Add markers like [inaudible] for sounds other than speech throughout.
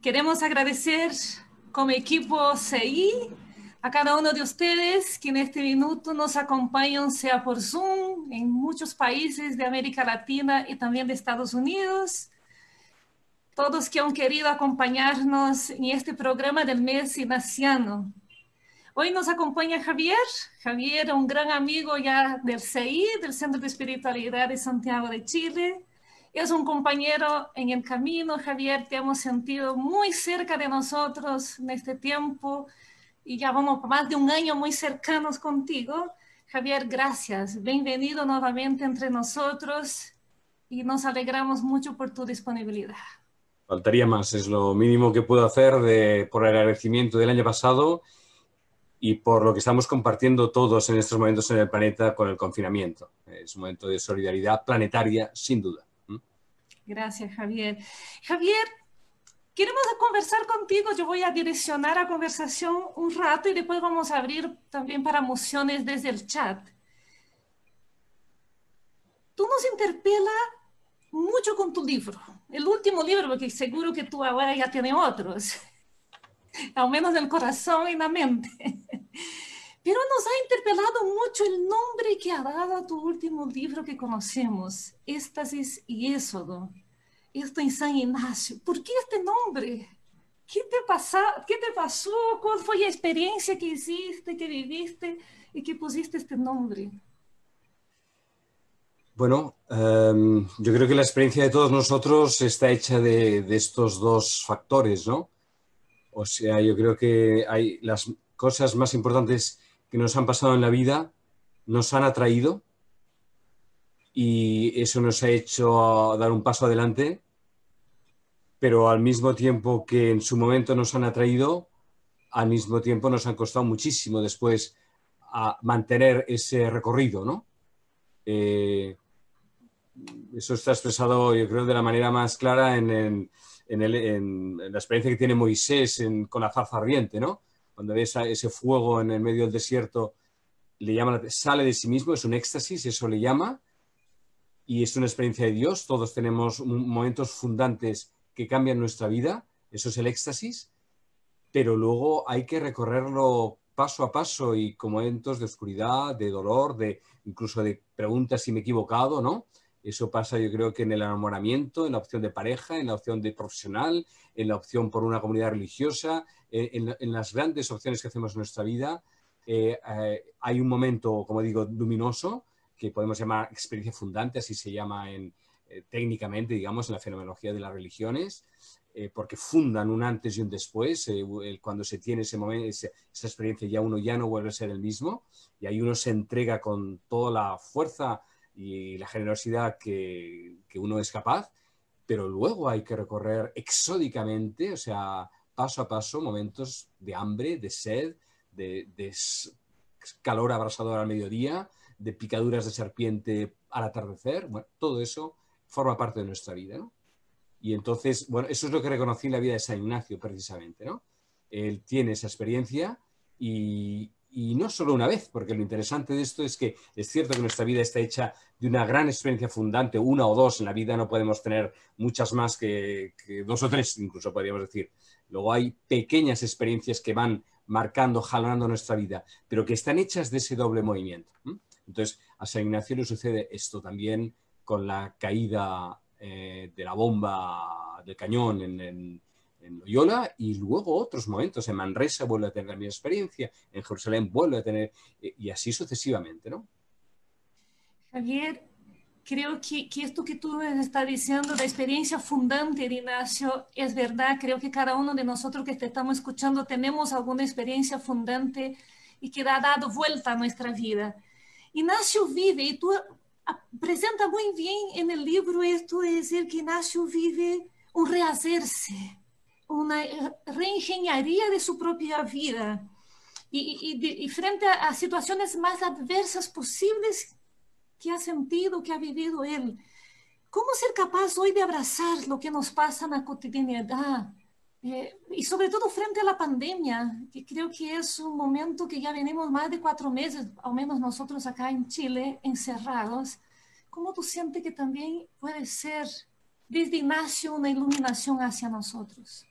queremos agradecer como equipo CI a cada uno de ustedes que en este minuto nos acompañan, sea por Zoom, en muchos países de América Latina y también de Estados Unidos. Todos que han querido acompañarnos en este programa del mes ignaciano. Hoy nos acompaña Javier. Javier, un gran amigo ya del CI, del Centro de Espiritualidad de Santiago de Chile. Es un compañero en el camino. Javier, te hemos sentido muy cerca de nosotros en este tiempo y ya vamos más de un año muy cercanos contigo. Javier, gracias. Bienvenido nuevamente entre nosotros y nos alegramos mucho por tu disponibilidad. Faltaría más, es lo mínimo que puedo hacer por el agradecimiento del año pasado y por lo que estamos compartiendo todos en estos momentos en el planeta con el confinamiento. Es un momento de solidaridad planetaria, sin duda. Gracias, Javier. Javier, Queremos conversar contigo, yo voy a direccionar la conversación un rato y después vamos a abrir también para mociones desde el chat. Tú nos interpela mucho con tu libro, el último libro, porque seguro que tú ahora ya tienes otros, [laughs] al menos en el corazón y la mente. Pero nos ha interpelado mucho el nombre que ha dado a tu último libro que conocemos, Éxtasis y Éxodo esto en San Ignacio. ¿Por qué este nombre? ¿Qué te, pasa, ¿Qué te pasó? ¿Cuál fue la experiencia que hiciste, que viviste y que pusiste este nombre? Bueno, em, yo creo que la experiencia de todos nosotros está hecha de, de, estos dos factores, ¿no? O sea, yo creo que hay las cosas más importantes que nos han pasado en la vida, nos han atraído y eso nos ha hecho dar un paso adelante pero al mismo tiempo que en su momento nos han atraído, al mismo tiempo nos han costado muchísimo después a mantener ese recorrido, ¿no? Eh, eso está expresado, yo creo, de la manera más clara en, la experiencia que tiene Moisés con la zarza ardiente, ¿no? Cuando ve ese fuego en el medio del desierto, le llama, sale de sí mismo, es un éxtasis, eso le llama, y es una experiencia de Dios. Todos tenemos momentos fundantes que cambian nuestra vida, eso es el éxtasis, pero luego hay que recorrerlo paso a paso y con momentos de oscuridad, de dolor, de incluso de preguntas si me he equivocado, ¿no? Eso pasa yo creo que en el enamoramiento, en la opción de pareja, en la opción de profesional, en la opción por una comunidad religiosa, en, las grandes opciones que hacemos en nuestra vida. Eh, eh, hay un momento, como digo, luminoso, que podemos llamar experiencia fundante, así se llama en, eh, técnicamente, digamos, en la fenomenología de las religiones, eh, porque fundan un antes y un después. Eh, cuando se tiene ese momento, esa, experiencia, ya uno ya no vuelve a ser el mismo y ahí uno se entrega con toda la fuerza y la generosidad que, que uno es capaz, pero luego hay que recorrer exódicamente, o sea, paso a paso, momentos de hambre, de sed, de, calor abrasador al mediodía, de picaduras de serpiente al atardecer, todo eso forma parte de nuestra vida. Y entonces, bueno, eso es lo que reconocí en la vida de San Ignacio, precisamente, ¿no? Él tiene esa experiencia y, no solo una vez, porque lo interesante de esto es que es cierto que nuestra vida está hecha de una gran experiencia fundante, una o dos, en la vida no podemos tener muchas más que, dos o tres, incluso podríamos decir. Luego hay pequeñas experiencias que van marcando, jalando nuestra vida, pero que están hechas de ese doble movimiento. Entonces, a San Ignacio le sucede esto también con la caída eh, de la bomba del cañón en, Loyola y luego otros momentos. En Manresa vuelve a tener la misma experiencia, en Jerusalén vuelve a tener, eh, y así sucesivamente, ¿no? Javier, creo que, que, esto que tú me estás diciendo, la experiencia fundante de Ignacio, es verdad. Creo que cada uno de nosotros que te estamos escuchando tenemos alguna experiencia fundante y que ha dado vuelta a nuestra vida. Ignacio vive, y tú apresenta muy bien en el libro esto de decir que Ignacio vive un rehacerse, una reingeniería de su propia vida y, y, y frente a, a, situaciones más adversas posibles que ha sentido, que ha vivido él. ¿Cómo ser capaz hoy de abrazar lo que nos pasa en la cotidianidad? Eh, y sobre todo frente a la pandemia, que creo que es un momento que ya venimos más de cuatro meses, al menos nosotros acá en Chile, encerrados. ¿Cómo tú sientes que también puede ser desde Ignacio una iluminación hacia nosotros?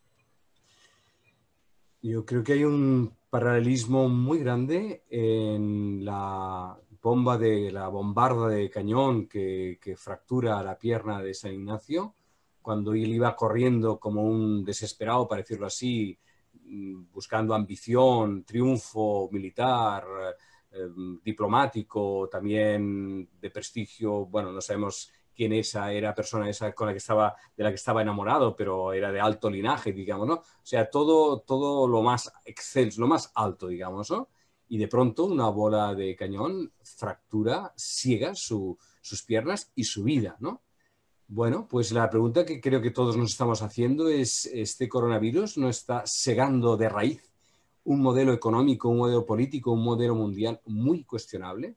Yo creo que hay un paralelismo muy grande en la bomba de la bombarda de cañón que, que fractura la pierna de San Ignacio, cuando él iba corriendo como un desesperado, para decirlo así, buscando ambición, triunfo militar, eh, diplomático, también de prestigio, bueno, no sabemos quién esa era persona esa con la que estaba, de la que estaba enamorado, pero era de alto linaje, digamos, ¿no? O sea, todo, todo lo más excelso, lo más alto, digamos, ¿no? Y de pronto una bola de cañón fractura, ciega sus piernas y su vida, ¿no? Bueno, pues la pregunta que creo que todos nos estamos haciendo es, ¿este coronavirus no está segando de raíz un modelo económico, un modelo político, un modelo mundial muy cuestionable?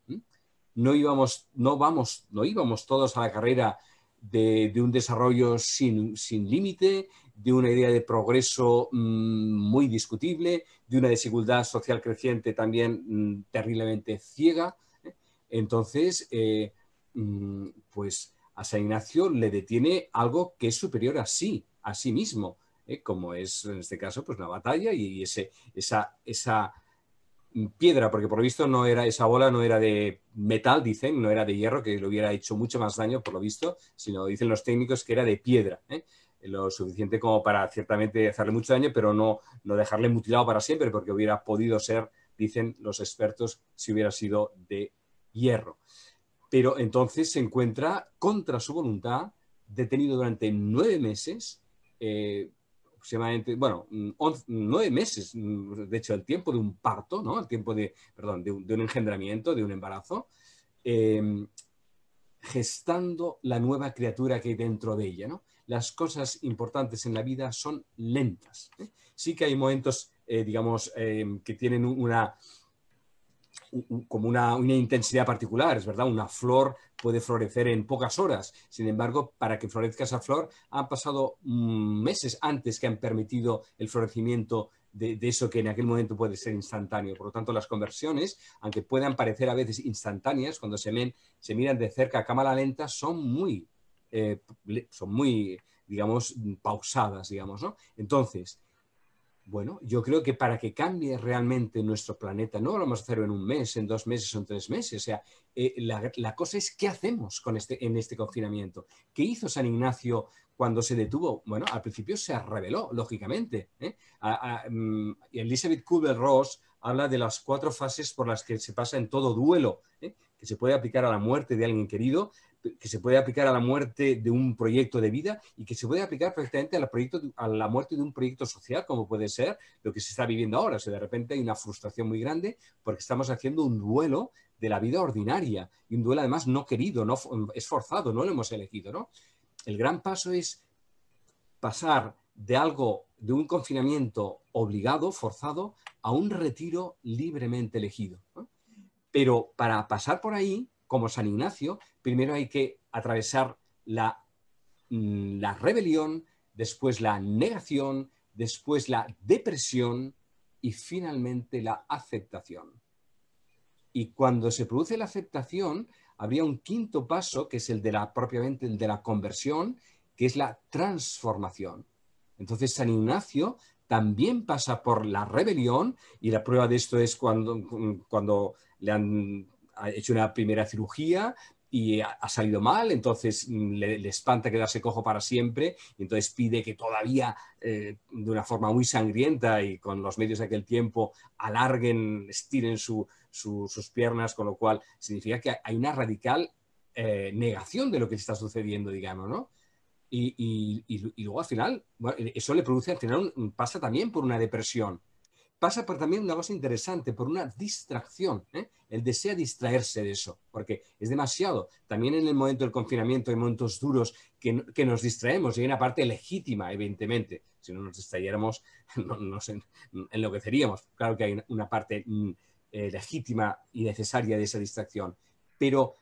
No íbamos, no vamos, no íbamos todos a la carrera de, un desarrollo sin, límite, de una idea de progreso mm, muy discutible, de una desigualdad social creciente también mm, terriblemente ciega. ¿eh? Entonces, eh, mm, pues a San Ignacio le detiene algo que es superior a sí, a sí mismo, ¿eh? como es en este caso pues la batalla y, ese, esa, esa piedra, porque por lo visto no era, esa bola no era de metal, dicen, no era de hierro, que le hubiera hecho mucho más daño, por lo visto, sino dicen los técnicos que era de piedra, ¿eh? lo suficiente como para ciertamente hacerle mucho daño, pero no, no dejarle mutilado para siempre, porque hubiera podido ser, dicen los expertos, si hubiera sido de hierro. Pero entonces se encuentra contra su voluntad, detenido durante nueve meses, eh, aproximadamente, bueno, mm, nueve meses, mm, de hecho, el tiempo de un parto, ¿no? El tiempo de, perdón, de un, engendramiento, de un embarazo, em, gestando la nueva criatura que hay dentro de ella, ¿no? Las cosas importantes en la vida son lentas. ¿eh? Sí que hay momentos, eh, digamos, em, que tienen una, como una, intensidad particular, es verdad, una flor puede florecer en pocas horas. Sin embargo, para que florezca esa flor han pasado mm, meses antes que han permitido el florecimiento de, eso que en aquel momento puede ser instantáneo. Por lo tanto, las conversiones, aunque puedan parecer a veces instantáneas, cuando se, se miran de cerca a cámara lenta, son muy, eh, son muy, digamos, pausadas, digamos, ¿no? Entonces, bueno, yo creo que para que cambie realmente nuestro planeta, no lo vamos a hacer en un mes, en dos meses o en tres meses. O sea, eh, la, cosa es qué hacemos con este, en este confinamiento. ¿Qué hizo San Ignacio cuando se detuvo? Bueno, al principio se reveló, lógicamente. ¿eh? Mm, Elizabeth Kubler-Ross habla de las cuatro fases por las que se pasa en todo duelo, ¿eh? que se puede aplicar a la muerte de alguien querido, que se puede aplicar a la muerte de un proyecto de vida y que se puede aplicar perfectamente a la, muerte de un proyecto social, como puede ser lo que se está viviendo ahora. O de repente hay una frustración muy grande porque estamos haciendo un duelo de la vida ordinaria y un duelo además no querido, no es forzado, no lo hemos elegido. ¿no? El gran paso es pasar de algo, de un confinamiento obligado, forzado, a un retiro libremente elegido. Pero para pasar por ahí como San Ignacio, primero hay que atravesar la, mm, la rebelión, después la negación, después la depresión y finalmente la aceptación. Y cuando se produce la aceptación, habría un quinto paso, que es el de la propiamente el de la conversión, que es la transformación. Entonces San Ignacio también pasa por la rebelión y la prueba de esto es cuando, cuando le han ha hecho una primera cirugía y ha, salido mal, entonces mm, le, espanta quedarse cojo para siempre, y entonces pide que todavía eh, de una forma muy sangrienta y con los medios de aquel tiempo alarguen, estiren sus piernas, con lo cual significa que hay una radical eh, negación de lo que está sucediendo, digamos, ¿no? Y, luego al final, eso le produce, al final pasa también por una depresión pasa por también una cosa interesante, por una distracción. ¿eh? Él desea distraerse de eso, porque es demasiado. También en el momento del confinamiento hay momentos duros que, que nos distraemos y hay una parte legítima, evidentemente. Si no nos distrayéramos, [laughs] no, nos enloqueceríamos. Claro que hay una parte mm, eh, legítima y necesaria de esa distracción, pero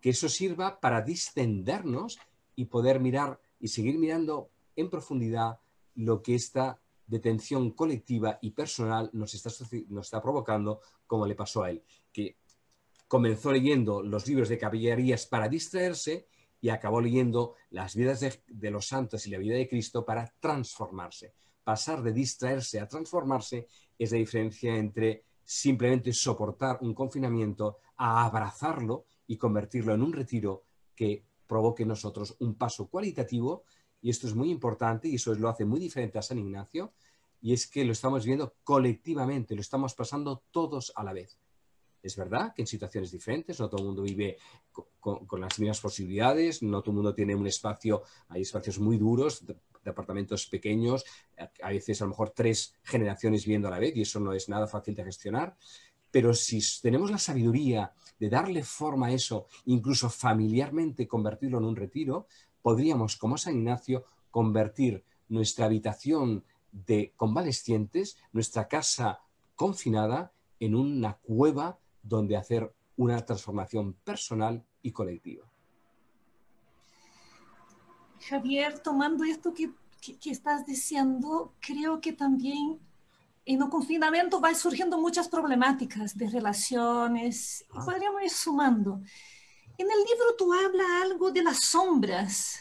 que eso sirva para distendernos y poder mirar y seguir mirando en profundidad lo que está de tensión colectiva y personal nos está, nos está provocando, como le pasó a él, que comenzó leyendo los libros de caballerías para distraerse y acabó leyendo las vidas de, los santos y la vida de Cristo para transformarse. pasar de distraerse a transformarse es la diferencia entre simplemente soportar un confinamiento a abrazarlo y convertirlo en un retiro que provoque en nosotros un paso cualitativo. Y esto es muy importante y eso lo hace muy diferente a San Ignacio. Y es que lo estamos viendo colectivamente, lo estamos pasando todos a la vez. Es verdad que en situaciones diferentes, no todo el mundo vive con, las mismas posibilidades, no todo el mundo tiene un espacio, hay espacios muy duros, departamentos pequeños, a veces a lo mejor tres generaciones viviendo a la vez y eso no es nada fácil de gestionar. Pero si tenemos la sabiduría de darle forma a eso, incluso familiarmente convertirlo en un retiro, podríamos, como San Ignacio, convertir nuestra habitación de convalescientes, nuestra casa confinada, en una cueva donde hacer una transformación personal y colectiva. Javier, tomando esto que, que, estás diciendo, creo que también en el confinamiento va surgiendo muchas problemáticas de relaciones, ah. podríamos ir sumando. En el libro tú hablas algo de las sombras.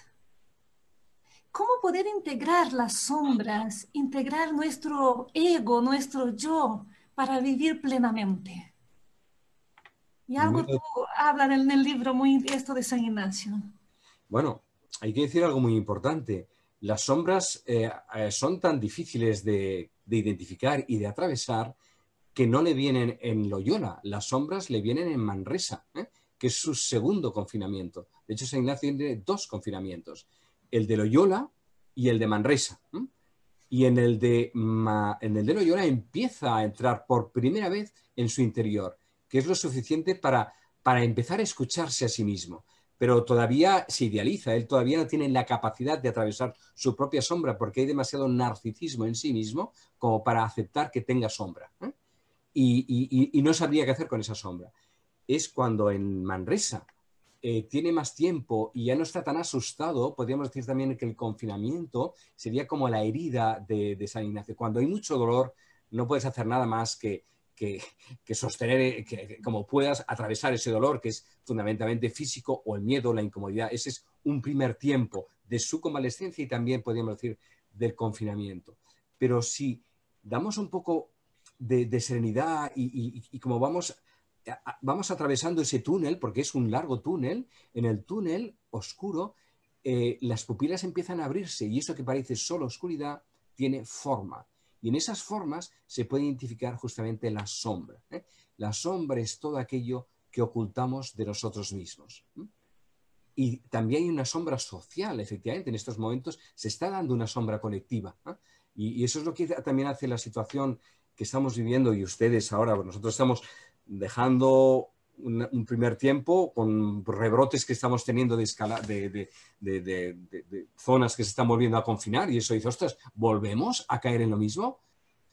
¿Cómo poder integrar las sombras, integrar nuestro ego, nuestro yo, para vivir plenamente? Y algo tú hablas en el libro muy esto de San Ignacio. Bueno, hay que decir algo muy importante. Las sombras eh, eh, son tan difíciles de, identificar y de atravesar que no le vienen en Loyola, las sombras le vienen en Manresa, ¿eh? que es su segundo confinamiento. De hecho, San Ignacio tiene dos confinamientos, el de Loyola y el de Manresa. Y en el, de, en el de Loyola empieza a entrar por primera vez en su interior, que es lo suficiente para, para empezar a escucharse a sí mismo pero todavía se idealiza, él todavía no tiene la capacidad de atravesar su propia sombra porque hay demasiado narcisismo en sí mismo como para aceptar que tenga sombra. ¿eh? Y, no sabría qué hacer con esa sombra. Es cuando en Manresa eh, tiene más tiempo y ya no está tan asustado, podríamos decir también que el confinamiento sería como la herida de, de San Ignacio. Cuando hay mucho dolor, no puedes hacer nada más que que, sostener, que, como puedas atravesar ese dolor que es fundamentalmente físico o el miedo, la incomodidad. Ese es un primer tiempo de su convalescencia y también podríamos decir del confinamiento. Pero si damos un poco de, serenidad y, como vamos, vamos atravesando ese túnel, porque es un largo túnel, en el túnel oscuro eh, las pupilas empiezan a abrirse y eso que parece solo oscuridad tiene forma. Y en esas formas se puede identificar justamente la sombra. ¿eh? La sombra es todo aquello que ocultamos de nosotros mismos. Y también hay una sombra social, efectivamente, en estos momentos se está dando una sombra colectiva. Y, eso es lo que también hace la situación que estamos viviendo y ustedes ahora, nosotros estamos dejando un, primer tiempo con rebrotes que estamos teniendo de, escala, de, zonas que se están volviendo a confinar y eso dice, ostras, ¿volvemos a caer en lo mismo?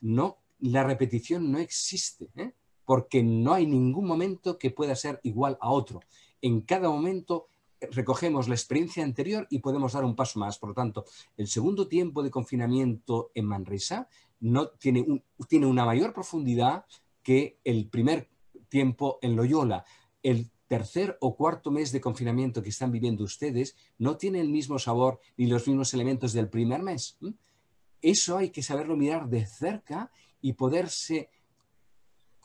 No, la repetición no existe, ¿eh? porque no hay ningún momento que pueda ser igual a otro. En cada momento recogemos la experiencia anterior y podemos dar un paso más. Por lo tanto, el segundo tiempo de confinamiento en Manresa no tiene, tiene una mayor profundidad que el primer tiempo en Loyola. El tercer o cuarto mes de confinamiento que están viviendo ustedes no tiene el mismo sabor ni los mismos elementos del primer mes. Eso hay que saberlo mirar de cerca y poderse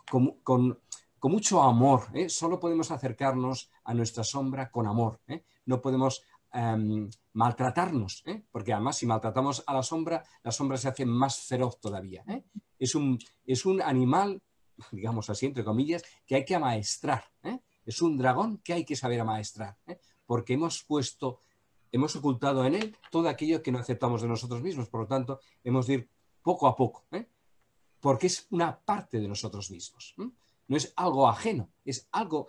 con, mucho amor. ¿eh? Solo podemos acercarnos a nuestra sombra con amor. ¿eh? No podemos em, maltratarnos, ¿eh? porque además si maltratamos a la sombra, la sombra se hace más feroz todavía. Un, es un animal [laughs] digamos así, entre comillas, que hay que amaestrar. ¿eh? Es un dragón que hay que saber amaestrar, ¿eh? porque hemos puesto, hemos ocultado en él todo aquello que no aceptamos de nosotros mismos. Por lo tanto, hemos de ir poco a poco, ¿eh? porque es una parte de nosotros mismos. No es algo ajeno, es algo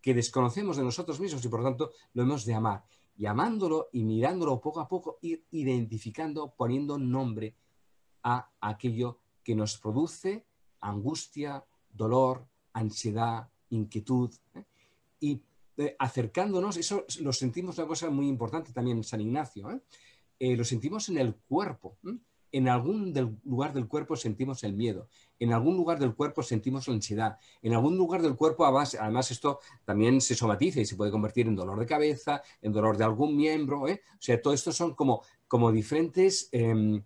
que desconocemos de nosotros mismos y por lo tanto lo hemos de amar. Y amándolo y mirándolo poco a poco, ir identificando, poniendo nombre a aquello que nos produce angustia, dolor, ansiedad, inquietud. ¿eh? Y eh, acercándonos, eso lo sentimos una cosa muy importante también en San Ignacio, ¿eh? lo sentimos en el cuerpo. En algún lugar del cuerpo sentimos el miedo, en algún lugar del cuerpo sentimos la ansiedad, en algún lugar del cuerpo, además, esto también se somatiza y se puede convertir en dolor de cabeza, en dolor de algún miembro. O sea, todo esto son como, como diferentes em,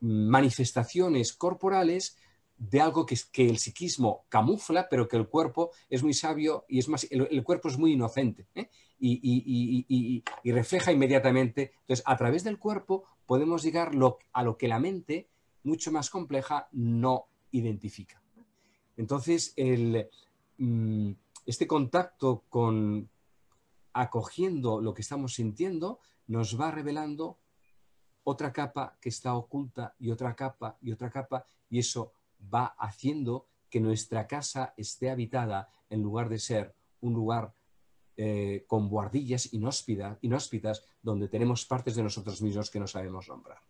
manifestaciones corporales de algo que, que, el psiquismo camufla, pero que el cuerpo es muy sabio y es más, el, cuerpo es muy inocente ¿eh? y, refleja inmediatamente. Entonces, a través del cuerpo podemos llegar a lo que la mente, mucho más compleja, no identifica. Entonces, el, mm, este contacto con acogiendo lo que estamos sintiendo nos va revelando otra capa que está oculta y otra capa y otra capa y eso va haciendo que nuestra casa esté habitada en lugar de ser un lugar eh, con buhardillas inhóspitas donde tenemos partes de nosotros mismos que no sabemos nombrar.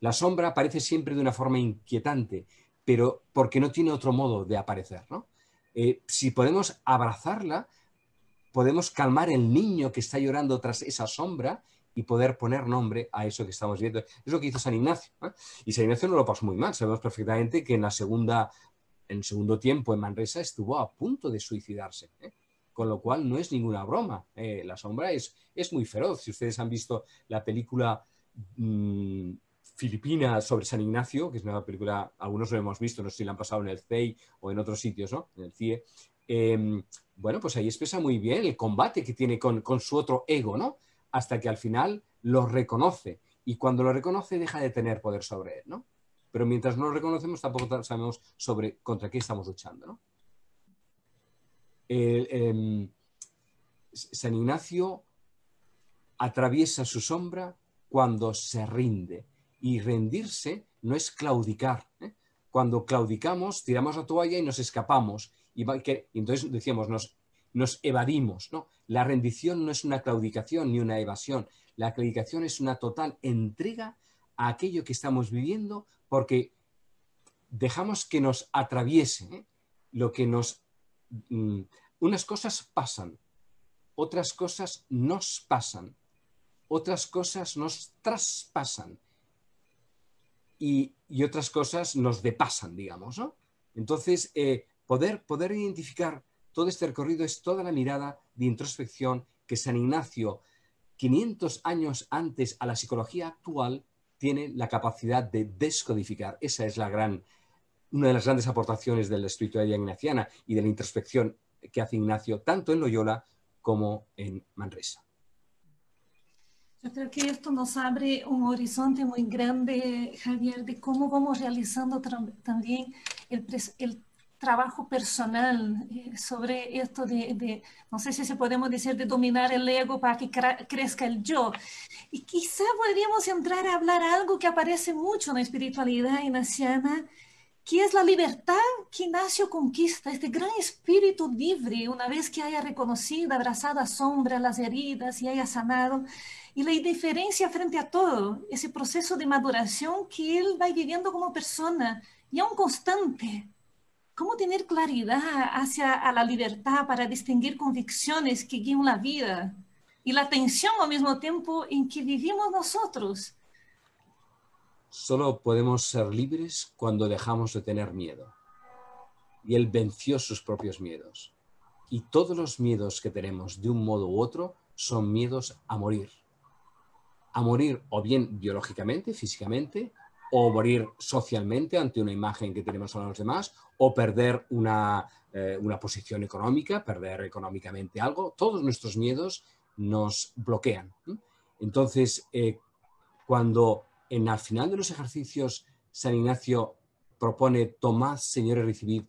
La sombra aparece siempre de una forma inquietante, pero porque no tiene otro modo de aparecer. Eh, si podemos abrazarla, podemos calmar el niño que está llorando tras esa sombra y poder poner nombre a eso que estamos viendo. Es lo que hizo San Ignacio. Y San Ignacio no lo pasó muy mal. Sabemos perfectamente que en la segunda, en segundo tiempo en Manresa estuvo a punto de suicidarse. ¿eh? Con lo cual no es ninguna broma. ¿eh? la sombra es, es muy feroz. Si ustedes han visto la película mm, filipina sobre San Ignacio, que es una película, algunos lo hemos visto, no sé si la han pasado en el CEI o en otros sitios, ¿no? En el CIE. Em, bueno, pues ahí expresa muy bien el combate que tiene con, con su otro ego, ¿no? Hasta que al final lo reconoce. Y cuando lo reconoce deja de tener poder sobre él, ¿no? Pero mientras no lo reconocemos tampoco sabemos sobre contra qué estamos luchando, ¿no? Em, San Ignacio atraviesa su sombra cuando se rinde. Y rendirse no es claudicar. ¿eh? Cuando claudicamos, tiramos la toalla y nos escapamos. Y, entonces decíamos, nos nos evadimos. ¿no? La rendición no es una claudicación ni una evasión. La claudicación es una total entrega a aquello que estamos viviendo porque dejamos que nos atraviese ¿eh? lo que nos... Mm, unas cosas pasan, otras cosas nos pasan, otras cosas nos traspasan y, otras cosas nos depasan, digamos. ¿no? Entonces, eh, poder, poder identificar todo este recorrido es toda la mirada de introspección que San Ignacio, 500 años antes a la psicología actual, tiene la capacidad de descodificar. Esa es gran, una de las grandes aportaciones de la espiritualidad ignaciana y de la introspección que hace Ignacio tanto en Loyola como en Manresa. Yo creo que esto nos abre un horizonte muy grande, Javier, de cómo vamos realizando también el, el trabajo personal eh, sobre esto de, no sé si se podemos decir, de dominar el ego para que crezca el yo. Y quizá podríamos entrar a hablar algo que aparece mucho en la espiritualidad ignaciana, que es la libertad que Ignacio conquista, este gran espíritu libre, una vez que haya reconocido, abrazado a sombra, las heridas y haya sanado, y la indiferencia frente a todo, ese proceso de maduración que él va viviendo como persona, y aún constante ¿Cómo tener claridad hacia la libertad para distinguir convicciones que guían la vida y la tensión al mismo tiempo en que vivimos nosotros? Solo podemos ser libres cuando dejamos de tener miedo. Y él venció sus propios miedos. Y todos los miedos que tenemos de un modo u otro son miedos a morir. A morir o bien biológicamente, físicamente, o morir socialmente ante una imagen que tenemos a los demás, o perder una, eh, una posición económica, perder económicamente algo. Todos nuestros miedos nos bloquean. Entonces, eh, cuando en al final de los ejercicios San Ignacio propone, tomad, Señor, y recibid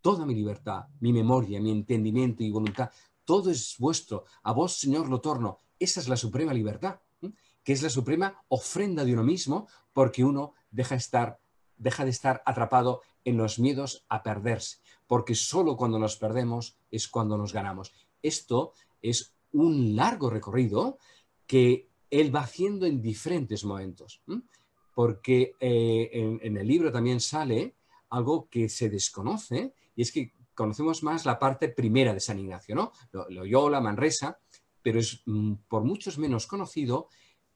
toda mi libertad, mi memoria, mi entendimiento y voluntad, todo es vuestro, a vos, Señor, lo torno. Esa es la suprema libertad que es la suprema ofrenda de uno mismo, porque uno deja, estar, deja de estar atrapado en los miedos a perderse, porque solo cuando nos perdemos es cuando nos ganamos. Esto es un largo recorrido que él va haciendo en diferentes momentos, porque eh, en, el libro también sale algo que se desconoce, y es que conocemos más la parte primera de San Ignacio, ¿no? Loyola, Manresa, pero es mm, por muchos menos conocido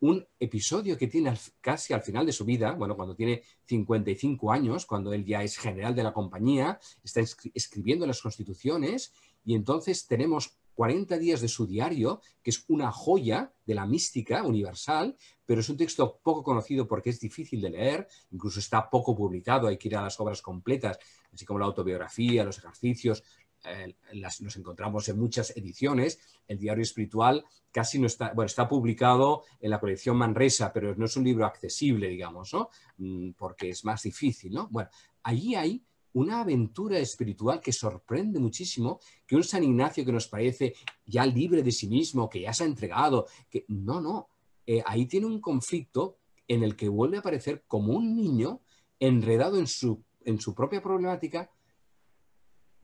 un episodio que tiene casi al final de su vida, bueno, cuando tiene 55 años, cuando él ya es general de la compañía, está escribiendo las constituciones y entonces tenemos 40 días de su diario, que es una joya de la mística universal, pero es un texto poco conocido porque es difícil de leer, incluso está poco publicado, hay que ir a las obras completas, así como la autobiografía, los ejercicios, eh, las, nos encontramos en muchas ediciones. El diario espiritual casi no está, bueno, está publicado en la colección Manresa, pero no es un libro accesible, digamos, ¿no? Mm, porque es más difícil, ¿no? Bueno, allí hay una aventura espiritual que sorprende muchísimo, que un San Ignacio que nos parece ya libre de sí mismo, que ya se ha entregado, que no, no, eh, ahí tiene un conflicto en el que vuelve a aparecer como un niño enredado en su, en su propia problemática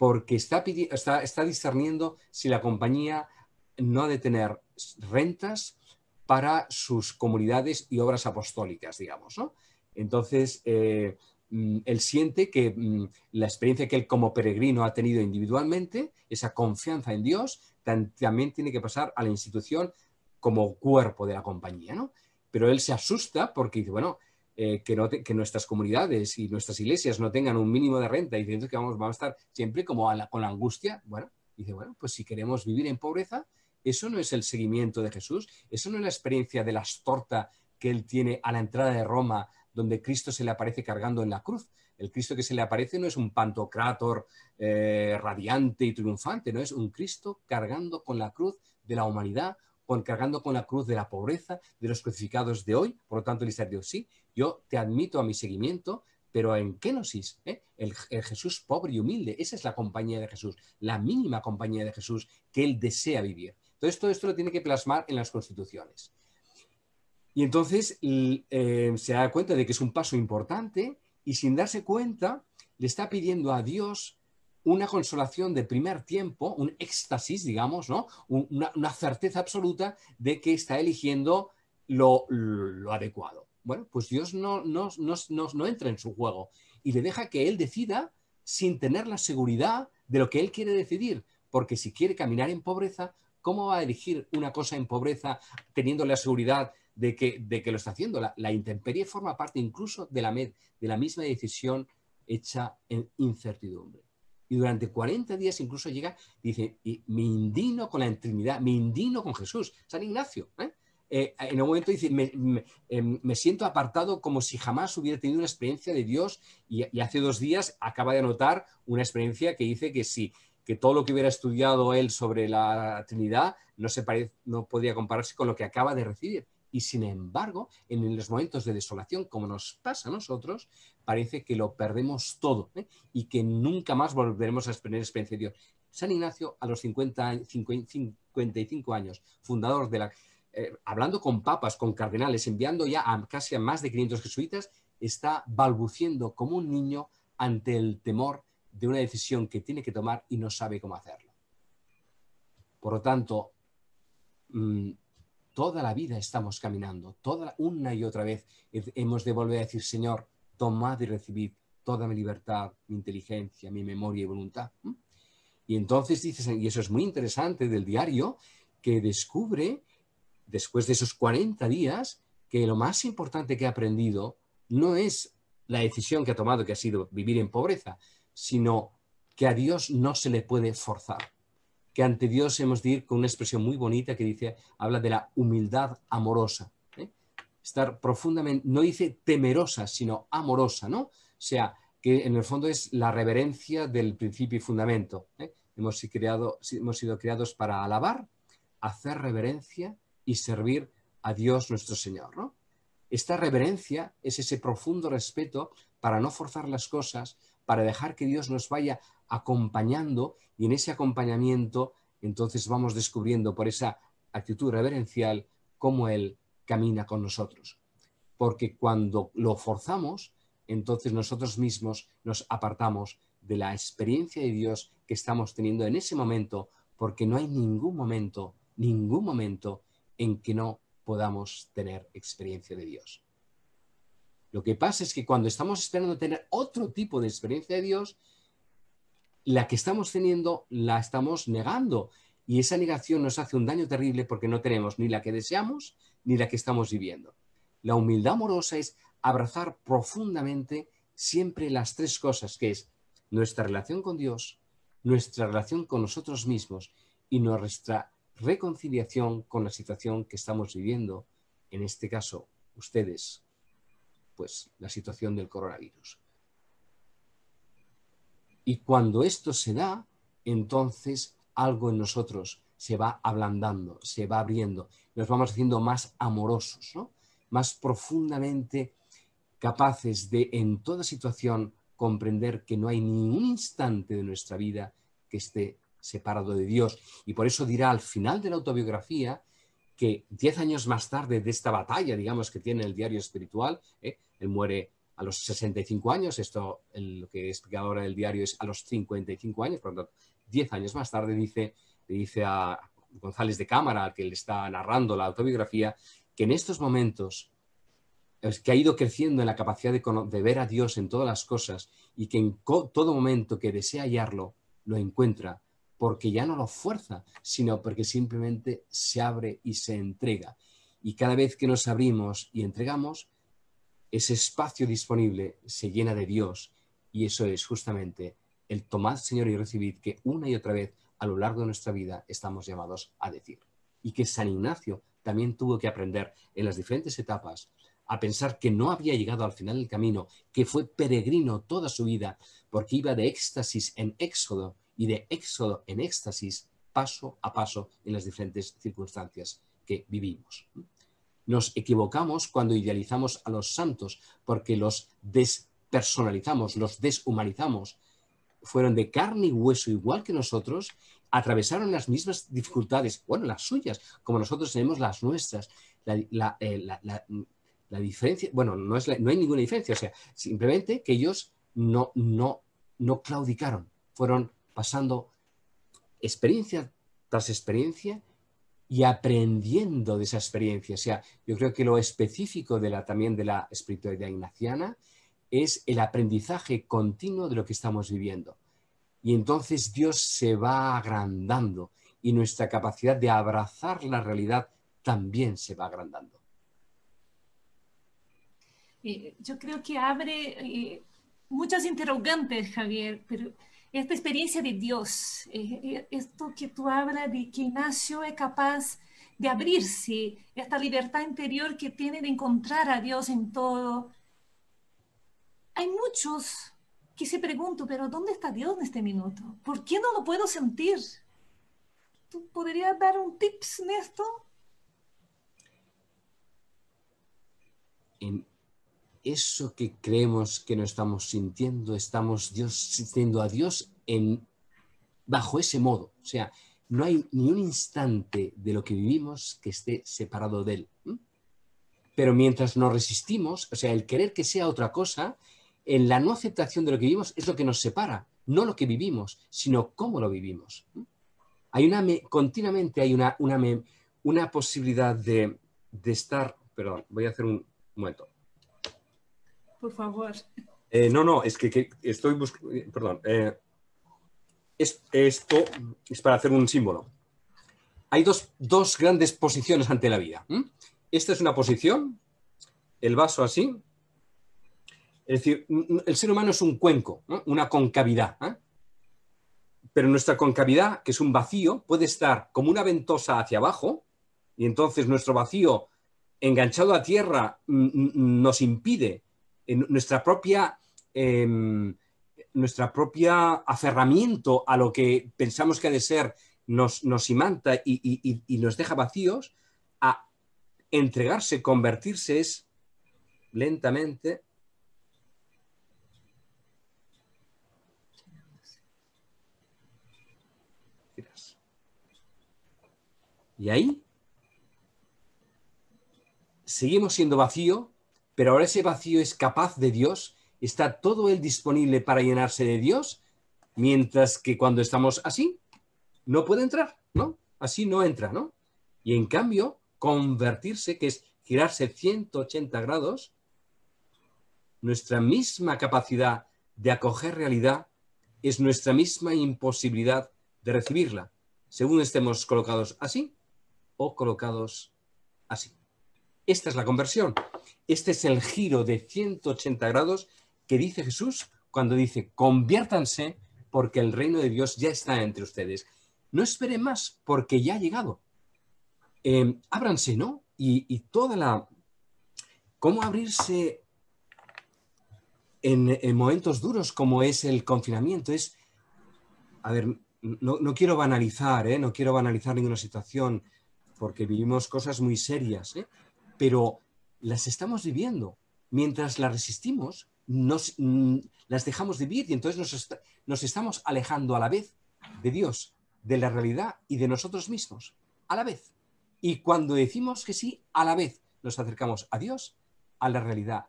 porque está, está, está discerniendo si la compañía no ha de tener rentas para sus comunidades y obras apostólicas, digamos. ¿no? Entonces, eh, mm, él siente que mm, la experiencia que él como peregrino ha tenido individualmente, esa confianza en Dios, también tiene que pasar a la institución como cuerpo de la compañía. ¿no? Pero él se asusta porque dice, bueno, eh, que, que, nuestras comunidades y nuestras iglesias no tengan un mínimo de renta y diciendo que vamos, a estar siempre como con la angustia, bueno, dice, bueno, pues si queremos vivir en pobreza, eso no es el seguimiento de Jesús, eso no es la experiencia de la astorta que él tiene a la entrada de Roma, donde Cristo se le aparece cargando en la cruz. El Cristo que se le aparece no es un pantocrátor eh, radiante y triunfante, no es un Cristo cargando con la cruz de la humanidad, con, cargando con la cruz de la pobreza, de los crucificados de hoy. Por lo tanto, dice Dios, sí, yo te admito a mi seguimiento, pero en kenosis, ¿eh? el, Jesús pobre y humilde. Esa es la compañía de Jesús, la mínima compañía de Jesús que él desea vivir. Entonces, todo esto lo tiene que plasmar en las constituciones. Y entonces eh, se da cuenta de que es un paso importante y sin darse cuenta le está pidiendo a Dios una consolación de primer tiempo, un éxtasis, digamos, ¿no? Una, certeza absoluta de que está eligiendo lo, adecuado. Bueno, pues Dios no, entra en su juego y le deja que él decida sin tener la seguridad de lo que él quiere decidir, porque si quiere caminar en pobreza, ¿cómo va a elegir una cosa en pobreza teniendo la seguridad de que, lo está haciendo? La, intemperie forma parte incluso de la, de la misma decisión hecha en incertidumbre y durante 40 días incluso llega, dice, me indigno con la Trinidad, me indigno con Jesús, San Ignacio. ¿eh? Eh, en un momento dice, em, me, siento apartado como si jamás hubiera tenido una experiencia de Dios y, hace dos días acaba de anotar una experiencia que dice que sí, que todo lo que hubiera estudiado él sobre la Trinidad no, se no podría compararse con lo que acaba de recibir. Y sin embargo, en los momentos de desolación, como nos pasa a nosotros, parece que lo perdemos todo ¿eh? y que nunca más volveremos a tener experiencia de Dios. San Ignacio, a los 50, 55 años, fundador de la... Eh, hablando con papas, con cardenales, enviando ya a casi a más de 500 jesuitas, está balbuciendo como un niño ante el temor de una decisión que tiene que tomar y no sabe cómo hacerlo. Por lo tanto, mm, toda la vida estamos caminando, toda una y otra vez hemos de volver a decir, Señor, tomad y recibid toda mi libertad, mi inteligencia, mi memoria y voluntad. Y entonces dices, y eso es muy interesante del diario, que descubre, después de esos 40 días, que lo más importante que ha aprendido no es la decisión que ha tomado, que ha sido vivir en pobreza, sino que a Dios no se le puede forzar. Que ante Dios hemos de ir con una expresión muy bonita que dice, habla de la humildad amorosa estar profundamente, no dice temerosa, sino amorosa, ¿no? O sea, que en el fondo es la reverencia del principio y fundamento. ¿eh? Hemos, creado, hemos sido creados para alabar, hacer reverencia y servir a Dios nuestro Señor, ¿no? Esta reverencia es ese profundo respeto para no forzar las cosas, para dejar que Dios nos vaya acompañando y en ese acompañamiento entonces vamos descubriendo por esa actitud reverencial cómo Él camina con nosotros. Porque cuando lo forzamos, entonces nosotros mismos nos apartamos de la experiencia de Dios que estamos teniendo en ese momento, porque no hay ningún momento, ningún momento en que no podamos tener experiencia de Dios. Lo que pasa es que cuando estamos esperando tener otro tipo de experiencia de Dios, la que estamos teniendo la estamos negando y esa negación nos hace un daño terrible porque no tenemos ni la que deseamos ni la que estamos viviendo. La humildad amorosa es abrazar profundamente siempre las tres cosas, que es nuestra relación con Dios, nuestra relación con nosotros mismos y nuestra reconciliación con la situación que estamos viviendo, en este caso ustedes, pues la situación del coronavirus. Y cuando esto se da, entonces algo en nosotros se va ablandando, se va abriendo, nos vamos haciendo más amorosos, más profundamente capaces de en toda situación comprender que no hay ni un instante de nuestra vida que esté separado de Dios. Y por eso dirá al final de la autobiografía que diez años más tarde de esta batalla, digamos, que tiene el diario espiritual, ¿eh? él muere a los 65 años, esto lo que he explicado ahora el diario es a los 55 años, por lo tanto, diez años más tarde dice, dice a González de Cámara, que le está narrando la autobiografía, que en estos momentos que ha ido creciendo en la capacidad de, de, ver a Dios en todas las cosas y que en todo momento que desea hallarlo, lo encuentra, porque ya no lo fuerza, sino porque simplemente se abre y se entrega. Y cada vez que nos abrimos y entregamos, ese espacio disponible se llena de Dios y eso es justamente el tomad, Señor, y recibid que una y otra vez a lo largo de nuestra vida estamos llamados a decir. Y que San Ignacio también tuvo que aprender en las diferentes etapas a pensar que no había llegado al final del camino, que fue peregrino toda su vida, porque iba de éxtasis en éxodo y de éxodo en éxtasis, paso a paso en las diferentes circunstancias que vivimos. Nos equivocamos cuando idealizamos a los santos porque los despersonalizamos, los deshumanizamos. Fueron de carne y hueso igual que nosotros, atravesaron las mismas dificultades, bueno, las suyas, como nosotros tenemos las nuestras. La, eh, diferencia, bueno, no, es no hay ninguna diferencia, o sea, simplemente que ellos no, no, no claudicaron, fueron pasando experiencia tras experiencia y aprendiendo de esa experiencia. O sea, yo creo que lo específico de la, también de la espiritualidad ignaciana es el aprendizaje continuo de lo que estamos viviendo. Y entonces Dios se va agrandando y nuestra capacidad de abrazar la realidad también se va agrandando. Yo creo que abre eh, muchas interrogantes, Javier, pero esta experiencia de Dios, eh, eh, esto que tú hablas de que Ignacio es capaz de abrirse, esta libertad interior que tiene de encontrar a Dios en todo. Hay muchos que se preguntan, pero ¿dónde está Dios en este minuto? ¿Por qué no lo puedo sentir? ¿Tú podrías dar un tips en esto? En eso que creemos que no estamos sintiendo, estamos Dios, sintiendo a Dios en, bajo ese modo. O sea, no hay ni un instante de lo que vivimos que esté separado de Él. Pero mientras nos resistimos, o sea, el querer que sea otra cosa, en la no aceptación de lo que vivimos es lo que nos separa, no lo que vivimos, sino cómo lo vivimos. Hay una, continuamente hay una, una, una posibilidad de, de estar, perdón, voy a hacer un momento por favor. Eh, no, no, es que, estoy buscando, perdón, eh, esto es para hacer un símbolo. Hay dos, grandes posiciones ante la vida. Esta es una posición, el vaso así, es decir, el ser humano es un cuenco, una concavidad. ¿eh? Pero nuestra concavidad, que es un vacío, puede estar como una ventosa hacia abajo, y entonces nuestro vacío enganchado a tierra nos impide nuestra propia, em, nuestra propia aferramiento a lo que pensamos que ha de ser nos, nos imanta y, nos deja vacíos, a entregarse, convertirse es lentamente Y ahí seguimos siendo vacío, pero ahora ese vacío es capaz de Dios, está todo él disponible para llenarse de Dios, mientras que cuando estamos así, no puede entrar, ¿no? Así no entra, ¿no? Y en cambio, convertirse, que es girarse 180 grados, nuestra misma capacidad de acoger realidad es nuestra misma imposibilidad de recibirla, según estemos colocados así o colocados así. Esta es la conversión. Este es el giro de 180 grados que dice Jesús cuando dice, conviértanse porque el reino de Dios ya está entre ustedes. no esperen más porque ya ha llegado. Em, ábranse, ¿no? Y, y, toda la... ¿Cómo abrirse en, momentos duros como es el confinamiento? Es, a ver, no, no quiero banalizar, ¿eh? No quiero banalizar ninguna situación porque vivimos cosas muy serias, ¿eh? Pero las estamos viviendo. Mientras las resistimos, nos, mm, las dejamos vivir y entonces nos, nos estamos alejando a la vez de Dios, de la realidad y de nosotros mismos, a la vez. Y cuando decimos que sí, a la vez nos acercamos a Dios, a la realidad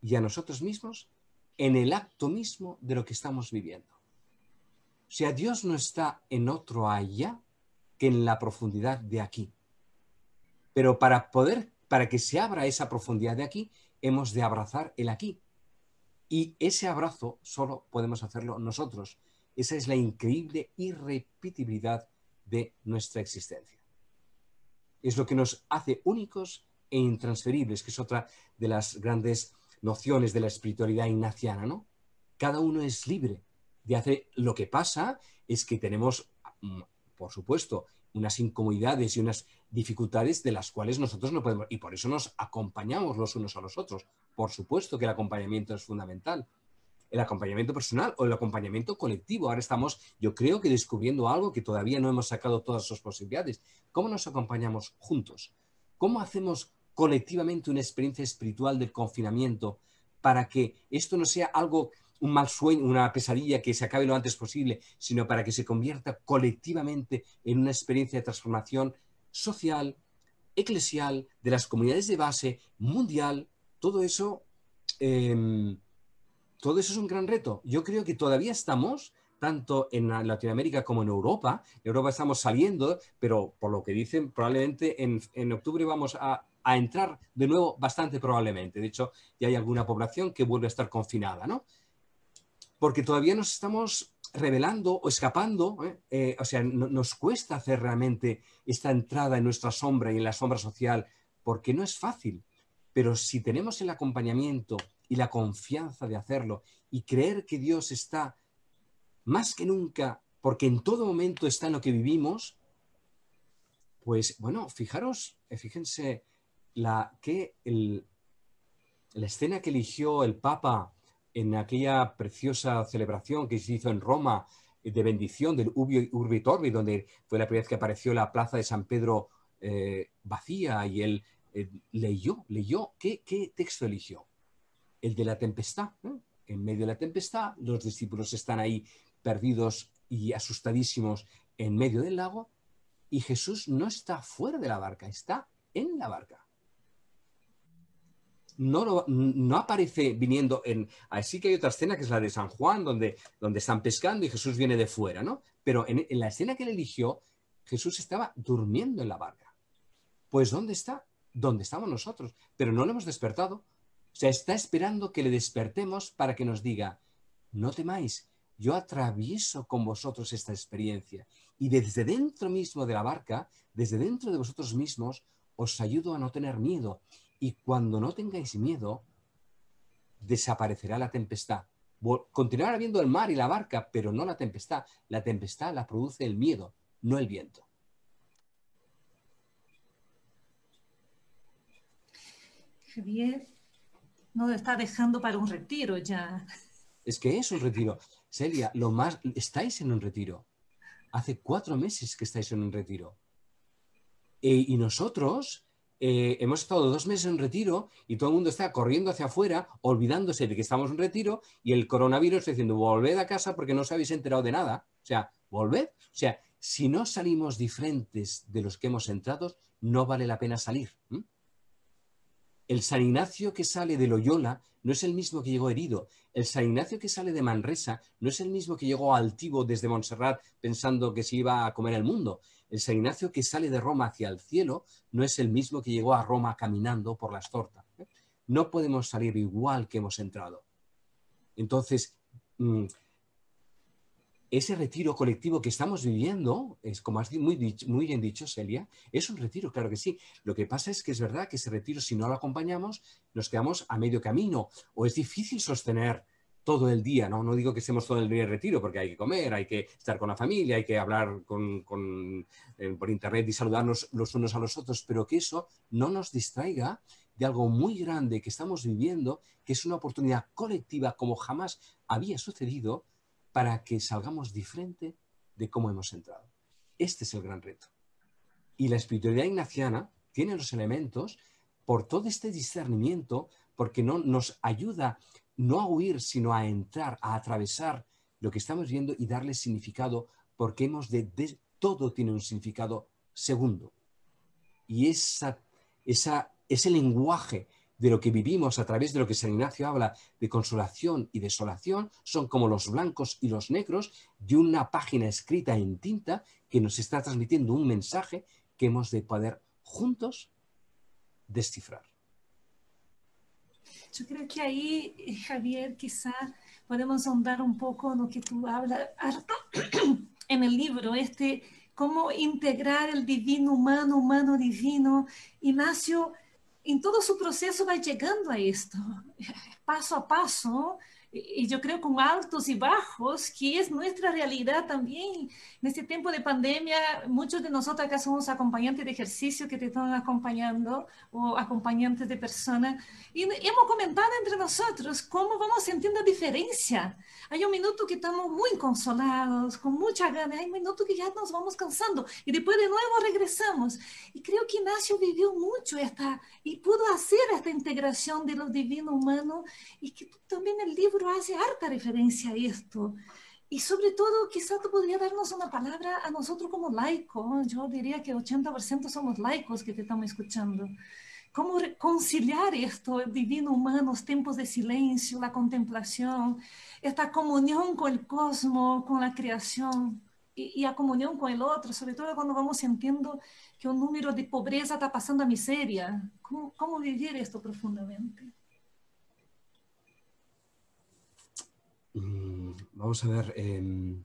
y a nosotros mismos en el acto mismo de lo que estamos viviendo. O sea, Dios no está en otro allá que en la profundidad de aquí. Pero para poder, para que se abra esa profundidad de aquí, hemos de abrazar el aquí. Y ese abrazo solo podemos hacerlo nosotros. Esa es la increíble irrepetibilidad de nuestra existencia. Es lo que nos hace únicos e intransferibles, que es otra de las grandes nociones de la espiritualidad ignaciana, ¿no? Cada uno es libre de hacer lo que pasa es que tenemos, mm, por supuesto, unas incomodidades y unas dificultades de las cuales nosotros no podemos, y por eso nos acompañamos los unos a los otros. Por supuesto que el acompañamiento es fundamental. El acompañamiento personal o el acompañamiento colectivo. Ahora estamos, yo creo que descubriendo algo que todavía no hemos sacado todas sus posibilidades. ¿Cómo nos acompañamos juntos? ¿Cómo hacemos colectivamente una experiencia espiritual del confinamiento para que esto no sea algo un mal sueño, una pesadilla que se acabe lo antes posible, sino para que se convierta colectivamente en una experiencia de transformación social, eclesial, de las comunidades de base, mundial, todo eso, em, todo eso es un gran reto. Yo creo que todavía estamos, tanto en Latinoamérica como en Europa, en Europa estamos saliendo, pero por lo que dicen, probablemente en, en octubre vamos a, a entrar de nuevo bastante probablemente. De hecho, ya hay alguna población que vuelve a estar confinada, ¿no? Porque todavía nos estamos revelando o escapando, ¿eh? Eh, o sea, nos cuesta hacer realmente esta entrada en nuestra sombra y en la sombra social, porque no es fácil, pero si tenemos el acompañamiento y la confianza de hacerlo y creer que Dios está más que nunca, porque en todo momento está en lo que vivimos, pues bueno, fijaros, eh, fíjense la, que la escena que eligió el Papa en aquella preciosa celebración que se hizo en Roma eh, de bendición del Urbi Torbi, donde fue la primera vez que apareció la plaza de San Pedro eh, vacía y él eh, leyó, leyó, ¿qué, texto eligió? El de la tempestad. En medio de la tempestad, los discípulos están ahí perdidos y asustadísimos en medio del lago y Jesús no está fuera de la barca, está en la barca no, no aparece viniendo en... Así que hay otra escena que es la de San Juan, donde, donde están pescando y Jesús viene de fuera, ¿no? Pero en, la escena que él eligió, Jesús estaba durmiendo en la barca. Pues ¿dónde está? ¿Dónde estamos nosotros? Pero no lo hemos despertado. O sea, está esperando que le despertemos para que nos diga, no temáis, yo atravieso con vosotros esta experiencia y desde dentro mismo de la barca, desde dentro de vosotros mismos, os ayudo a no tener miedo y cuando no tengáis miedo, desaparecerá la tempestad. Continuará habiendo el mar y la barca, pero no la tempestad. La tempestad la produce el miedo, no el viento. Javier nos está dejando para un retiro ya. Es que es un retiro. Celia, lo más, estáis en un retiro. Hace cuatro meses que estáis en un retiro. E, y nosotros eh, hemos estado dos meses en retiro y todo el mundo está corriendo hacia afuera, olvidándose de que estamos en retiro y el coronavirus está diciendo, volved a casa porque no os habéis enterado de nada. O sea, volved. O sea, si no salimos diferentes de los que hemos entrado, no vale la pena salir. El San Ignacio que sale de Loyola no es el mismo que llegó herido. El San Ignacio que sale de Manresa no es el mismo que llegó altivo desde Montserrat pensando que se iba a comer el mundo. El San Ignacio que sale de Roma hacia el cielo no es el mismo que llegó a Roma caminando por las tortas. ¿eh? No podemos salir igual que hemos entrado. Entonces, mm, ese retiro colectivo que estamos viviendo, es como has muy, muy bien dicho, Celia, es un retiro, claro que sí. Lo que pasa es que es verdad que ese retiro, si no lo acompañamos, nos quedamos a medio camino o es difícil sostener todo el día, ¿no? No digo que estemos todo el día en retiro, porque hay que comer, hay que estar con la familia, hay que hablar eh, por internet y saludarnos los unos a los otros, pero que eso no nos distraiga de algo muy grande que estamos viviendo, que es una oportunidad colectiva como jamás había sucedido para que salgamos diferente de cómo hemos entrado. Este es el gran reto. Y la espiritualidad ignaciana tiene los elementos por todo este discernimiento, porque no, nos ayuda no a huir, sino a entrar, a atravesar lo que estamos viendo y darle significado, porque hemos de, todo tiene un significado segundo. Y esa, esa, ese lenguaje de lo que vivimos a través de lo que San Ignacio habla de consolación y desolación son como los blancos y los negros de una página escrita en tinta que nos está transmitiendo un mensaje que hemos de poder juntos descifrar. Yo creo que ahí, Javier, quizá podemos ahondar un poco en lo que tú hablas [clears throat] en el libro, este cómo integrar el divino humano, humano divino. Ignacio, en todo su proceso va llegando a esto, [laughs] paso a paso, y yo creo con altos y bajos, que es nuestra realidad también. En este tiempo de pandemia, muchos de nosotros acá somos acompañantes de ejercicio que te están acompañando o acompañantes de personas. Y hemos comentado entre nosotros cómo vamos sintiendo diferencia. Hay un minuto que estamos muy consolados, con mucha ganas, hay un minuto que ya nos vamos cansando y después de nuevo regresamos. Y creo que Ignacio vivió mucho esta, y pudo hacer esta integración de lo divino humano y que también el libro hace harta referencia a esto. Y sobre todo, quizá tú podrías darnos una palabra a nosotros como laicos. Yo diría que 80% somos laicos que te estamos escuchando. ¿Cómo conciliar esto, el divino humano, los tiempos de silencio, la contemplación, esta comunión con el cosmos, con la creación y, y la comunión con el otro, sobre todo cuando vamos sintiendo que un número de pobreza está pasando a miseria? ¿Cómo, cómo vivir esto profundamente? Vamos a ver, em,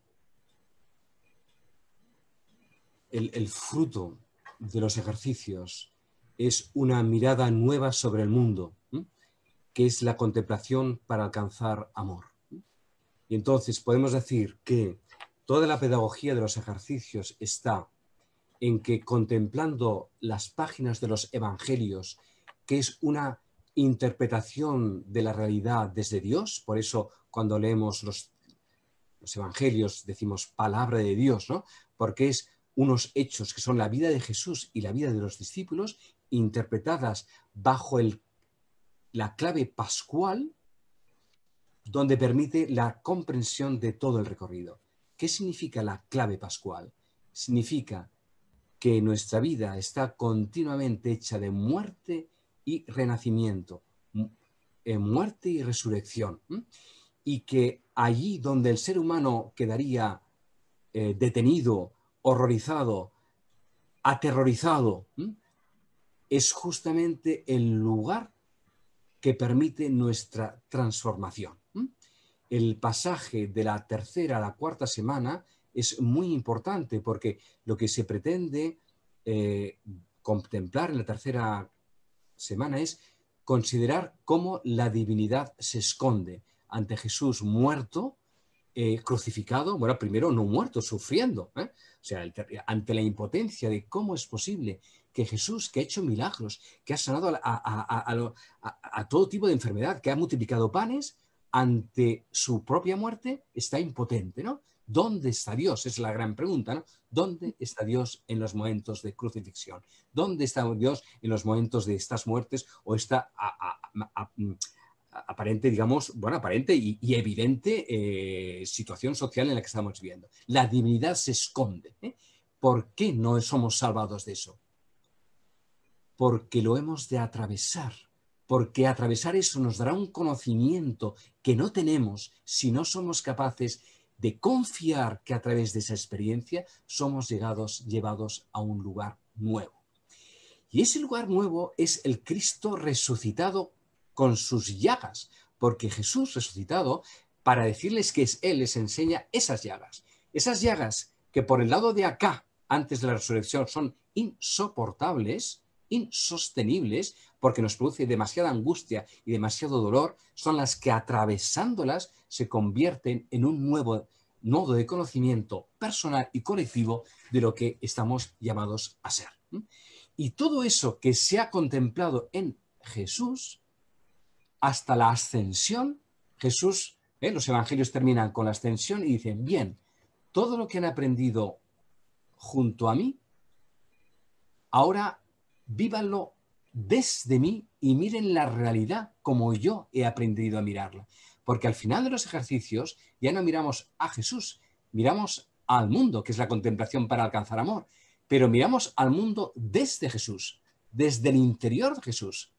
el, fruto de los ejercicios es una mirada nueva sobre el mundo, que es la contemplación para alcanzar amor. Y entonces podemos decir que toda la pedagogía de los ejercicios está en que contemplando las páginas de los evangelios, que es una interpretación de la realidad desde Dios, por eso cuando leemos los, evangelios decimos palabra de Dios, ¿no? Porque es unos hechos que son la vida de Jesús y la vida de los discípulos interpretadas bajo el, la clave pascual donde permite la comprensión de todo el recorrido. ¿Qué significa la clave pascual? Significa que nuestra vida está continuamente hecha de muerte y renacimiento, eh, muerte y resurrección y que allí donde el ser humano quedaría eh, detenido, horrorizado, aterrorizado, es justamente el lugar que permite nuestra transformación. El pasaje de la tercera a la cuarta semana es muy importante porque lo que se pretende eh, contemplar en la tercera semana es considerar cómo la divinidad se esconde ante Jesús muerto, eh, crucificado, bueno, primero no muerto, sufriendo, ¿eh? o sea, ante la impotencia de cómo es posible que Jesús, que ha hecho milagros, que ha sanado a, todo tipo de enfermedad, que ha multiplicado panes, ante su propia muerte está impotente, ¿no? ¿Dónde está Dios? Es la gran pregunta, ¿no? ¿Dónde está Dios en los momentos de crucifixión? ¿Dónde está Dios en los momentos de estas muertes o esta aparente, digamos, bueno, aparente y, evidente eh, situación social en la que estamos viviendo. La divinidad se esconde. ¿eh? ¿Por qué no somos salvados de eso? Porque lo hemos de atravesar, porque atravesar eso nos dará un conocimiento que no tenemos si no somos capaces de confiar que a través de esa experiencia somos llegados, llevados a un lugar nuevo. Y ese lugar nuevo es el Cristo resucitado con sus llagas, porque Jesús resucitado, para decirles que es Él, les enseña esas llagas. Esas llagas que por el lado de acá, antes de la resurrección, son insoportables, insostenibles porque nos produce demasiada angustia y demasiado dolor, son las que atravesándolas se convierten en un nuevo nodo de conocimiento personal y colectivo de lo que estamos llamados a ser. Y todo eso que se ha contemplado en Jesús, hasta la ascensión, Jesús, ¿eh? los evangelios terminan con la ascensión y dicen, bien, todo lo que han aprendido junto a mí, ahora vívanlo desde mí y miren la realidad como yo he aprendido a mirarla. Porque al final de los ejercicios ya no miramos a Jesús, miramos al mundo, que es la contemplación para alcanzar amor, pero miramos al mundo desde Jesús, desde el interior de Jesús.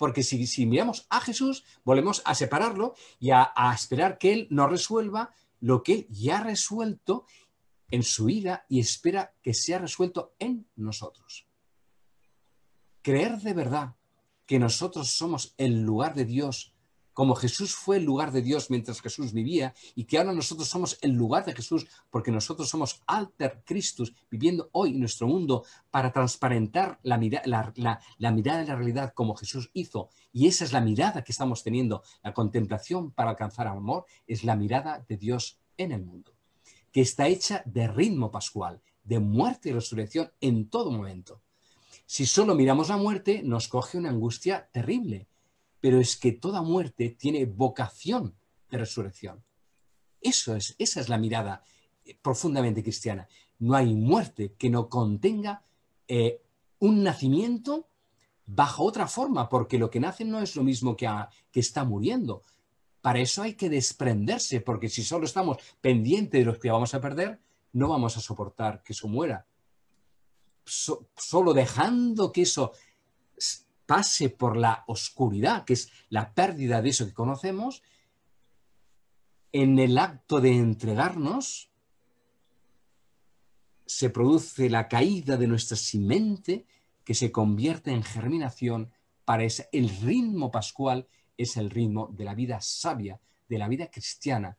Porque si, miramos a Jesús, volvemos a separarlo y a, a esperar que Él nos resuelva lo que Él ya ha resuelto en su vida y espera que sea resuelto en nosotros. Creer de verdad que nosotros somos el lugar de Dios como Jesús fue el lugar de Dios mientras Jesús vivía y que ahora nosotros somos el lugar de Jesús porque nosotros somos alter Christus viviendo hoy en nuestro mundo para transparentar la, la, mirada de la realidad como Jesús hizo. Y esa es la mirada que estamos teniendo. La contemplación para alcanzar amor es la mirada de Dios en el mundo, que está hecha de ritmo pascual, de muerte y resurrección en todo momento. Si solo miramos la muerte, nos coge una angustia terrible pero es que toda muerte tiene vocación de resurrección. Eso es, esa es la mirada eh, profundamente cristiana. No hay muerte que no contenga eh, un nacimiento bajo otra forma, porque lo que nace no es lo mismo que, que está muriendo. Para eso hay que desprenderse, porque si solo estamos pendientes de los que vamos a perder, no vamos a soportar que eso muera. solo dejando que eso pase por la oscuridad, que es la pérdida de eso que conocemos, en el acto de entregarnos se produce la caída de nuestra simente que se convierte en germinación para ese, el ritmo pascual es el ritmo de la vida sabia, de la vida cristiana,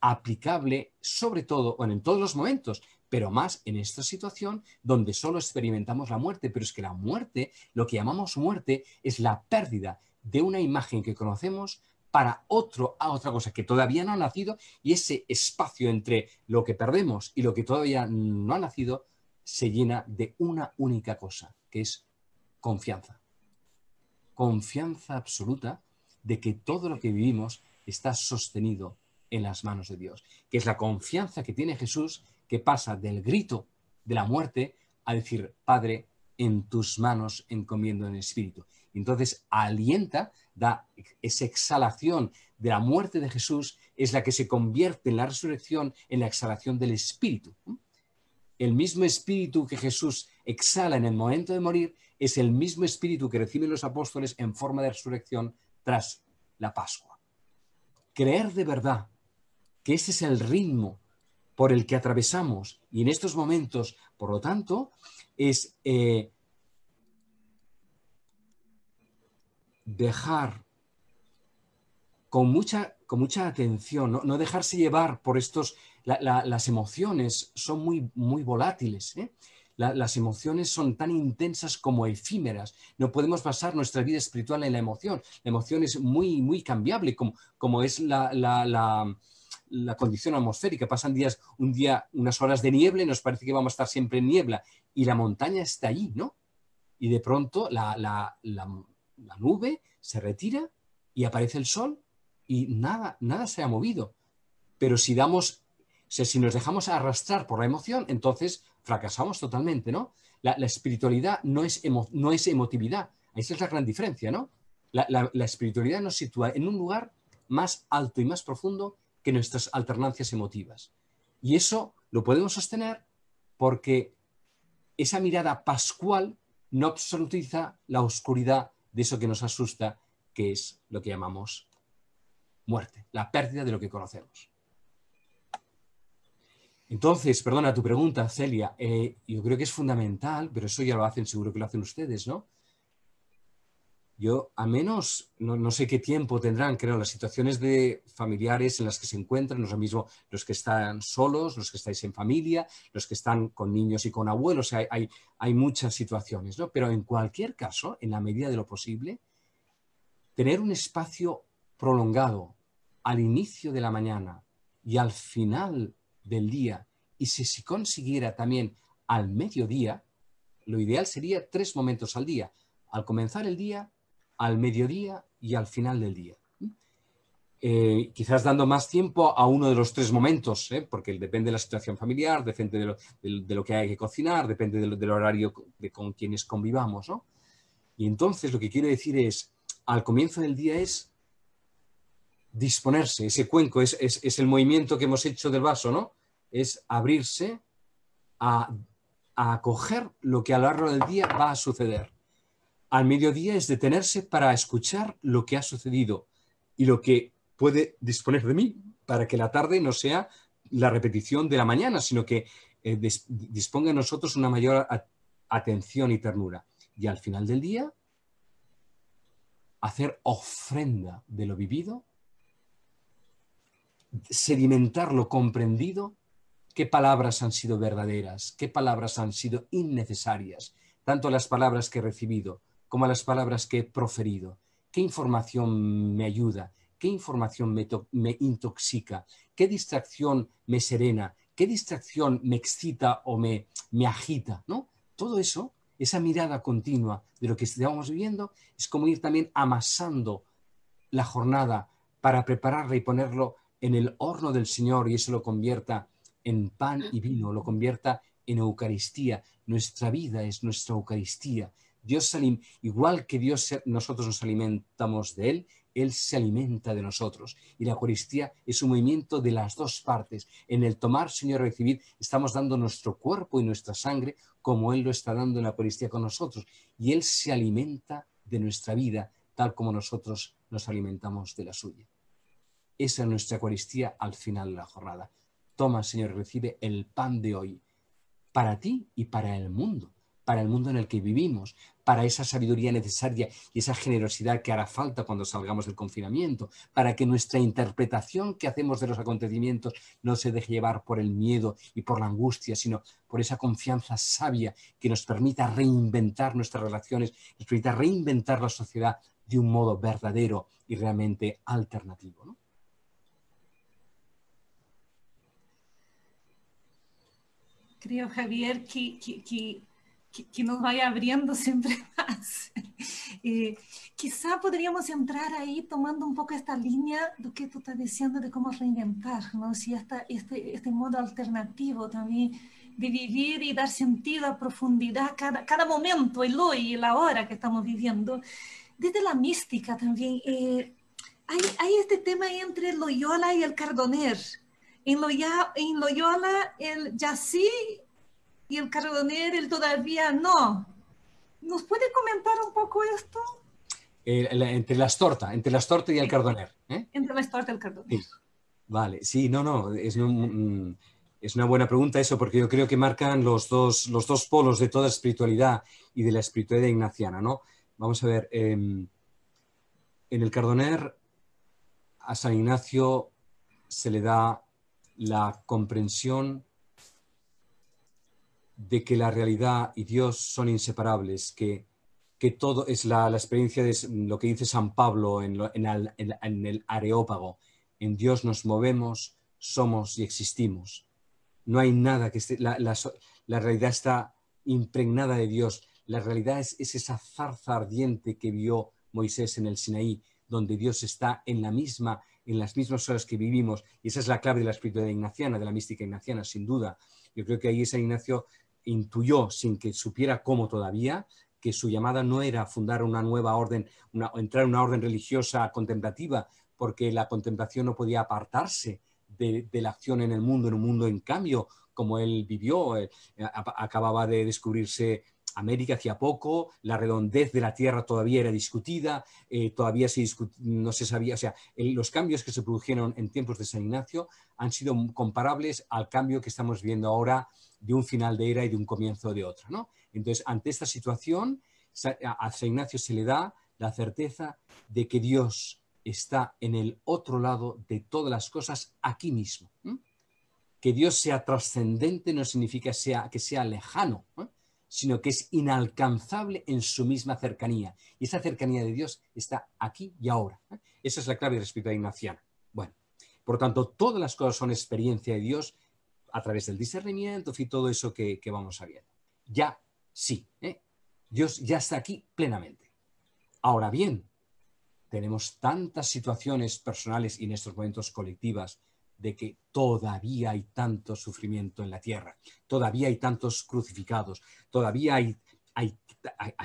aplicable sobre todo, o en todos los momentos, pero más en esta situación donde solo experimentamos la muerte, pero es que la muerte, lo que llamamos muerte, es la pérdida de una imagen que conocemos para otro a otra cosa que todavía no ha nacido y ese espacio entre lo que perdemos y lo que todavía no ha nacido se llena de una única cosa, que es confianza. Confianza absoluta de que todo lo que vivimos está sostenido en las manos de Dios, que es la confianza que tiene Jesús que pasa del grito de la muerte a decir, Padre, en tus manos encomiendo en el Espíritu. Entonces alienta, da esa exhalación de la muerte de Jesús, es la que se convierte en la resurrección, en la exhalación del Espíritu. El mismo Espíritu que Jesús exhala en el momento de morir es el mismo Espíritu que reciben los apóstoles en forma de resurrección tras la Pascua. Creer de verdad que ese es el ritmo por el que atravesamos y en estos momentos, por lo tanto, es eh, dejar con mucha, con mucha atención, no, dejarse llevar por estos, las emociones son muy, muy volátiles. ¿eh? las emociones son tan intensas como efímeras. No podemos basar nuestra vida espiritual en la emoción. La emoción es muy, muy cambiable, como, como es la, la condición atmosférica. Pasan días, un día, unas horas de niebla y nos parece que vamos a estar siempre en niebla. Y la montaña está allí, ¿no? Y de pronto la, la, nube se retira y aparece el sol y nada, nada se ha movido. Pero si damos, si nos dejamos arrastrar por la emoción, entonces fracasamos totalmente, ¿no? La, espiritualidad no es, no es emotividad. Esa es la gran diferencia, ¿no? La, la, espiritualidad nos sitúa en un lugar más alto y más profundo que nuestras alternancias emotivas. Y eso lo podemos sostener porque esa mirada pascual no absolutiza la oscuridad de eso que nos asusta, que es lo que llamamos muerte, la pérdida de lo que conocemos. Entonces, perdona tu pregunta, Celia, eh, yo creo que es fundamental, pero eso ya lo hacen, seguro que lo hacen ustedes, ¿no? Yo, a menos, no, sé qué tiempo tendrán, creo, las situaciones de familiares en las que se encuentran, no lo mismo los que están solos, los que estáis en familia, los que están con niños y con abuelos, hay, hay, hay muchas situaciones, ¿no? Pero en cualquier caso, en la medida de lo posible, tener un espacio prolongado al inicio de la mañana y al final del día, y si se consiguiera también al mediodía, lo ideal sería tres momentos al día, al comenzar el día, al mediodía y al final del día. Eh, quizás dando más tiempo a uno de los tres momentos, ¿eh? porque depende de la situación familiar, depende de lo, que hay que cocinar, depende del, horario de con quienes convivamos. Y entonces lo que quiero decir es, al comienzo del día es disponerse, ese cuenco es, es, el movimiento que hemos hecho del vaso, ¿no? Es abrirse a, a acoger lo que a lo largo del día va a suceder al mediodía es detenerse para escuchar lo que ha sucedido y lo que puede disponer de mí para que la tarde no sea la repetición de la mañana, sino que eh, disponga en nosotros una mayor atención y ternura. Y al final del día, hacer ofrenda de lo vivido, sedimentar lo comprendido, qué palabras han sido verdaderas, qué palabras han sido innecesarias, tanto las palabras que he recibido como a las palabras que he proferido. ¿Qué información me ayuda? ¿Qué información me, intoxica? ¿Qué distracción me serena? ¿Qué distracción me excita o me, me agita? ¿no? Todo eso, esa mirada continua de lo que estamos viviendo, es como ir también amasando la jornada para prepararla y ponerlo en el horno del Señor y eso lo convierta en pan y vino, lo convierta en Eucaristía. Nuestra vida es nuestra Eucaristía. Dios igual que Dios nosotros nos alimentamos de Él, Él se alimenta de nosotros. Y la Eucaristía es un movimiento de las dos partes. En el tomar, Señor, recibir, estamos dando nuestro cuerpo y nuestra sangre como Él lo está dando en la Eucaristía con nosotros. Y Él se alimenta de nuestra vida tal como nosotros nos alimentamos de la suya. Esa es nuestra Eucaristía al final de la jornada. Toma, Señor, recibe el pan de hoy para ti y para el mundo para el mundo en el que vivimos, para esa sabiduría necesaria y esa generosidad que hará falta cuando salgamos del confinamiento, para que nuestra interpretación que hacemos de los acontecimientos no se deje llevar por el miedo y por la angustia, sino por esa confianza sabia que nos permita reinventar nuestras relaciones, nos permita reinventar la sociedad de un modo verdadero y realmente alternativo. Creo, Javier, que nos vaya abriendo [laughs] siempre más. Eh, quizá podríamos entrar ahí tomando un poco esta línea de que tú estás diciendo de cómo reinventar, ¿no? Si esta, este, este modo alternativo también de vivir y dar sentido a profundidad cada, cada momento, el hoy y la hora que estamos viviendo. Desde la mística también, eh, hay, hay, este tema entre Loyola y el Cardoner. En Loyola, en Loyola el Yací y el Cardoner, él todavía no. ¿Nos puede comentar un poco esto? entre las tortas, entre las tortas y el Cardoner. ¿eh? Entre las tortas y el Cardoner. Vale, sí, no, no, es, es, una buena pregunta eso, porque yo creo que marcan los dos, los dos polos de toda espiritualidad y de la espiritualidad ignaciana, ¿no? Vamos a ver, em, en el Cardoner a San Ignacio se le da la comprensión de que la realidad y Dios son inseparables, que, que todo es la, experiencia de lo que dice San Pablo en, el, Areópago. En Dios nos movemos, somos y existimos. No hay nada que esté, la, realidad está impregnada de Dios. La realidad es, es, esa zarza ardiente que vio Moisés en el Sinaí, donde Dios está en la misma, en las mismas horas que vivimos. Y esa es la clave de la espiritualidad ignaciana, de la mística ignaciana, sin duda. Yo creo que ahí San Ignacio intuyó, sin que supiera cómo todavía, que su llamada no era fundar una nueva orden, entrar en una orden religiosa contemplativa, porque la contemplación no podía apartarse de, la acción en el mundo, en un mundo en cambio, como él vivió. Eh, acababa de descubrirse América hacía poco, la redondez de la Tierra todavía era discutida, eh, todavía se no se sabía, o sea, los cambios que se produjeron en tiempos de San Ignacio han sido comparables al cambio que estamos viendo ahora de un final de era y de un comienzo de otra. ¿no? Entonces, ante esta situación, a San Ignacio se le da la certeza de que Dios está en el otro lado de todas las cosas aquí mismo. Que Dios sea trascendente no significa sea, que sea lejano, sino que es inalcanzable en su misma cercanía. Y esa cercanía de Dios está aquí y ahora. Esa es la clave la espiritualidad ignaciana. Bueno, por tanto, todas las cosas son experiencia de Dios a través del discernimiento y todo eso que, vamos sabiendo. Ya, sí, ¿eh? Dios ya está aquí plenamente. Ahora bien, tenemos tantas situaciones personales y en estos momentos colectivas de que todavía hay tanto sufrimiento en la tierra, todavía hay tantos crucificados, todavía hay, hay,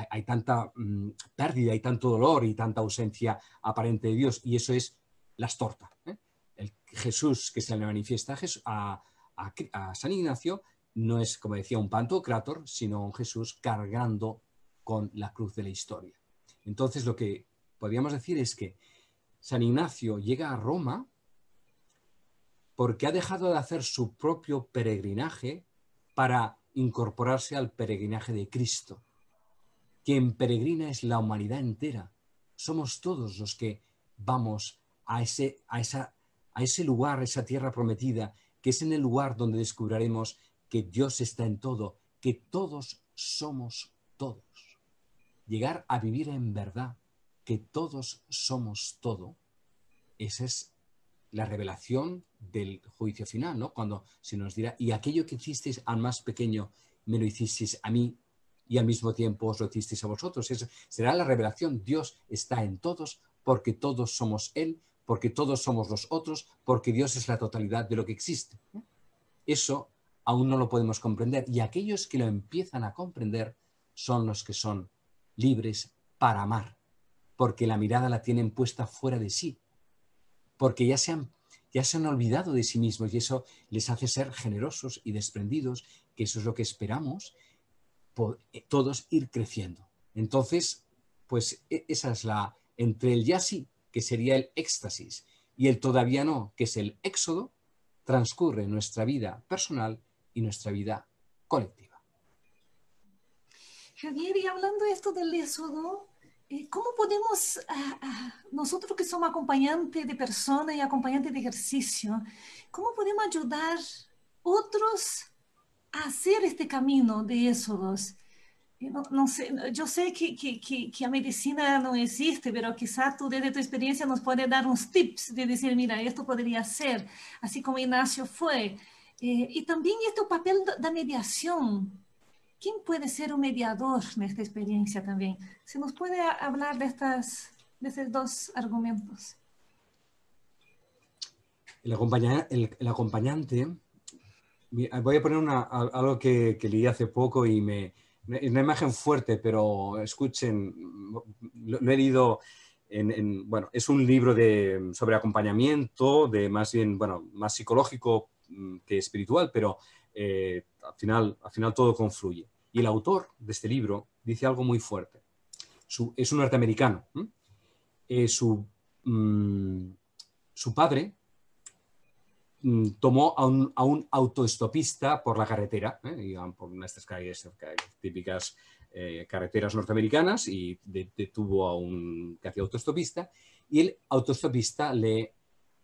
hay, tanta mm, pérdida, hay tanto dolor y tanta ausencia aparente de Dios, y eso es las tortas. ¿eh? El Jesús que se le manifiesta a, a, San Ignacio no es, como decía, un pantocrátor, sino un Jesús cargando con la cruz de la historia. Entonces, lo que podríamos decir es que San Ignacio llega a Roma porque ha dejado de hacer su propio peregrinaje para incorporarse al peregrinaje de Cristo. Quien peregrina es la humanidad entera. Somos todos los que vamos a ese, a esa, a ese lugar, a esa tierra prometida, que es en el lugar donde descubriremos que Dios está en todo, que todos somos todos. Llegar a vivir en verdad que todos somos todo, esa es la revelación del juicio final, ¿no? Cuando se nos dirá, y aquello que hicisteis al más pequeño, me lo hicisteis a mí y al mismo tiempo os lo hicisteis a vosotros. Será la revelación. Dios está en todos porque todos somos Él, porque todos somos los otros, porque Dios es la totalidad de lo que existe. Eso aún no lo podemos comprender y aquellos que lo empiezan a comprender son los que son libres para amar porque la mirada la tienen puesta fuera de sí, porque ya se han, ya se han olvidado de sí mismos y eso les hace ser generosos y desprendidos, que eso es lo que esperamos, eh, todos ir creciendo. Entonces, pues e, esa es la, entre el ya sí, que sería el éxtasis, y el todavía no, que es el éxodo, transcurre nuestra vida personal y nuestra vida colectiva. Javier, y hablando de esto del éxodo, ¿Cómo podemos, ah, ah, nosotros que somos acompañantes de personas y acompañantes de ejercicio, cómo podemos ayudar otros a hacer este camino de éxodos? Eh, no, sé, yo que, que, que, que, medicina no existe, pero quizá tú desde tu experiencia nos puedes dar unos tips de decir, mira, esto podría ser, así como Ignacio fue. Eh, y también este papel de mediación, ¿Quién puede ser un mediador en esta experiencia también? ¿Se nos puede hablar de, estas, de estos dos argumentos? El, acompañante, voy a poner una, algo que, leí hace poco y me, una imagen fuerte, pero escuchen, lo, he leído en, bueno, es un libro de, sobre acompañamiento, de más bien, bueno, más psicológico mm, que espiritual, pero eh, al, final, al final todo confluye. Y el autor de este libro dice algo muy fuerte. es un norteamericano. Eh, su, mm, su, padre mm, tomó a un, a un, autoestopista por la carretera, ¿eh? por una de estas calles, típicas eh, carreteras norteamericanas, y detuvo a un que hacía autoestopista, y el autoestopista le,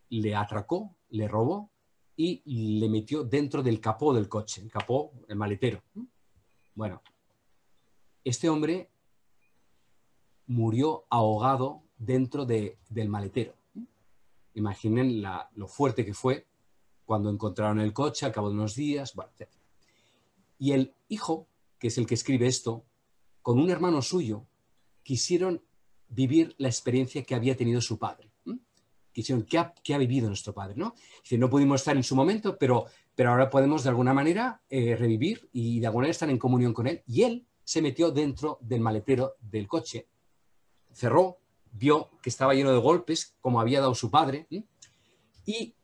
le atracó, le robó y le metió dentro del capó del coche, el capó, el maletero. Bueno, este hombre murió ahogado dentro del maletero. Imaginen lo fuerte que fue cuando encontraron el coche al cabo de unos días. Y el hijo, que es el que escribe esto, con un hermano suyo, quisieron vivir la experiencia que había tenido su padre quisieron, ¿qué ha, vivido nuestro padre? ¿no? Dice, no pudimos estar en su momento, pero, pero ahora podemos de alguna manera eh, revivir y de alguna manera estar en comunión con él. Y él se metió dentro del maletero del coche, cerró, vio que estaba lleno de golpes, como había dado su padre, y,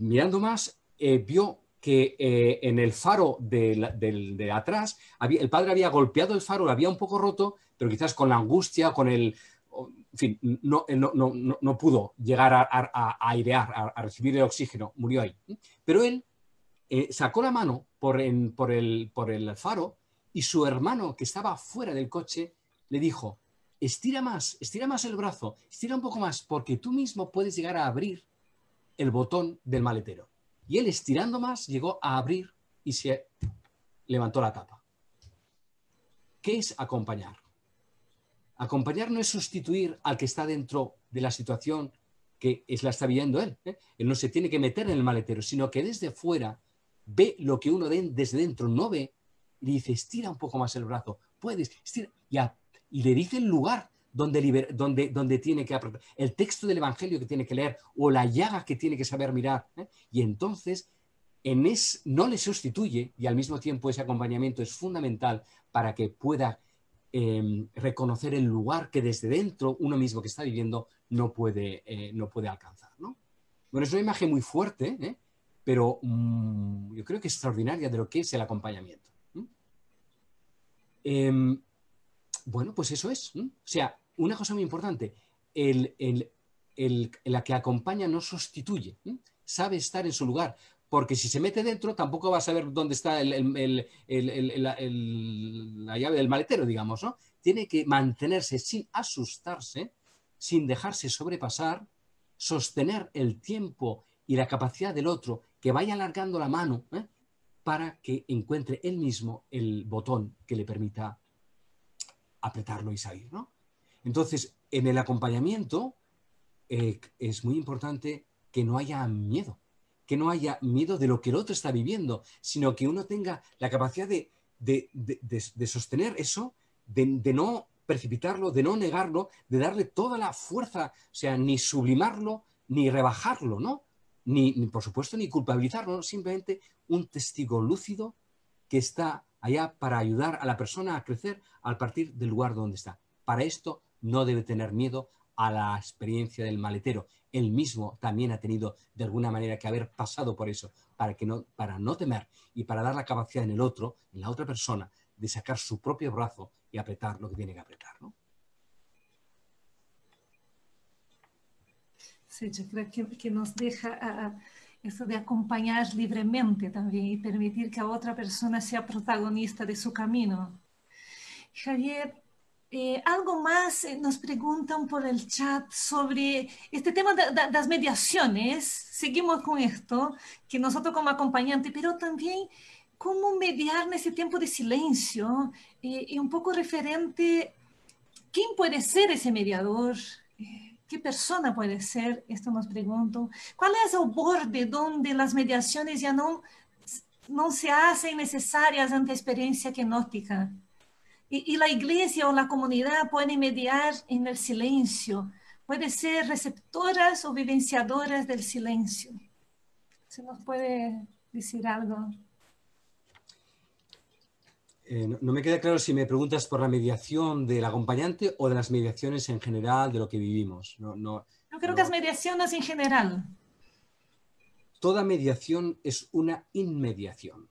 mirando más, eh, vio que eh, en el faro de, de, atrás, el padre había golpeado el faro, lo había un poco roto, pero quizás con la angustia, con el, en fin, no, no, pudo llegar a, airear, a, recibir el oxígeno, murió ahí. Pero él eh, sacó la mano por, por, el, por el faro y su hermano, que estaba fuera del coche, le dijo, estira más, estira más el brazo, estira un poco más, porque tú mismo puedes llegar a abrir el botón del maletero. Y él estirando más llegó a abrir y se levantó la tapa. ¿Qué es acompañar? Acompañar no es sustituir al que está dentro de la situación que es la está viendo él. ¿eh? Él no se tiene que meter en el maletero, sino que desde fuera ve lo que uno desde dentro no ve y le dice, estira un poco más el brazo, puedes, estira, y, le dice el lugar donde, donde, donde tiene que apretar, el texto del Evangelio que tiene que leer o la llaga que tiene que saber mirar. ¿eh? Y entonces en es, no le sustituye y al mismo tiempo ese acompañamiento es fundamental para que pueda em, reconocer el lugar que desde dentro uno mismo que está viviendo no puede, eh, no puede alcanzar. Bueno, es una imagen muy fuerte, ¿eh? pero mm, yo creo que es extraordinaria de lo que es el acompañamiento. Em, bueno, pues eso es. O sea, una cosa muy importante, el, la que acompaña no sustituye, sabe estar en su lugar, porque si se mete dentro tampoco va a saber dónde está la llave del maletero, digamos, ¿no? Tiene que mantenerse sin asustarse, sin dejarse sobrepasar, sostener el tiempo y la capacidad del otro que vaya alargando la mano ¿eh? para que encuentre él mismo el botón que le permita apretarlo y salir. ¿no? Entonces, en el acompañamiento eh, es muy importante que no haya miedo, que no haya miedo de lo que el otro está viviendo, sino que uno tenga la capacidad de, sostener eso, de, no precipitarlo, de no negarlo, de darle toda la fuerza, o sea, ni sublimarlo, ni rebajarlo, ¿no? Ni, por supuesto, ni culpabilizarlo, simplemente un testigo lúcido que está allá para ayudar a la persona a crecer al partir del lugar donde está. Para esto no debe tener miedo a la experiencia del maletero. Él mismo también ha tenido de alguna manera que haber pasado por eso, para, que no, para no temer y para dar la capacidad en el otro, en la otra persona, de sacar su propio brazo y apretar lo que tiene que apretar. ¿no? Sí, yo creo que, nos deja eso de acompañar libremente también y permitir que a otra persona sea protagonista de su camino. Javier, eh, algo más eh, nos preguntan por el chat sobre este tema de, las mediaciones. Seguimos con esto, que nosotros como acompañante, pero también cómo mediar en ese tiempo de silencio eh, y un poco referente, ¿quién puede ser ese mediador? ¿Qué persona puede ser? Esto nos pregunto. ¿Cuál es el borde donde las mediaciones ya no, no se hacen necesarias ante experiencia genótica? Y, y, la iglesia o la comunidad pueden mediar en el silencio, puede ser receptoras o vivenciadoras del silencio. ¿Se nos puede decir algo? Eh, no, me queda claro si me preguntas por la mediación del acompañante o de las mediaciones en general de lo que vivimos. No, no, Yo creo que las mediaciones en general. Toda mediación es una inmediación.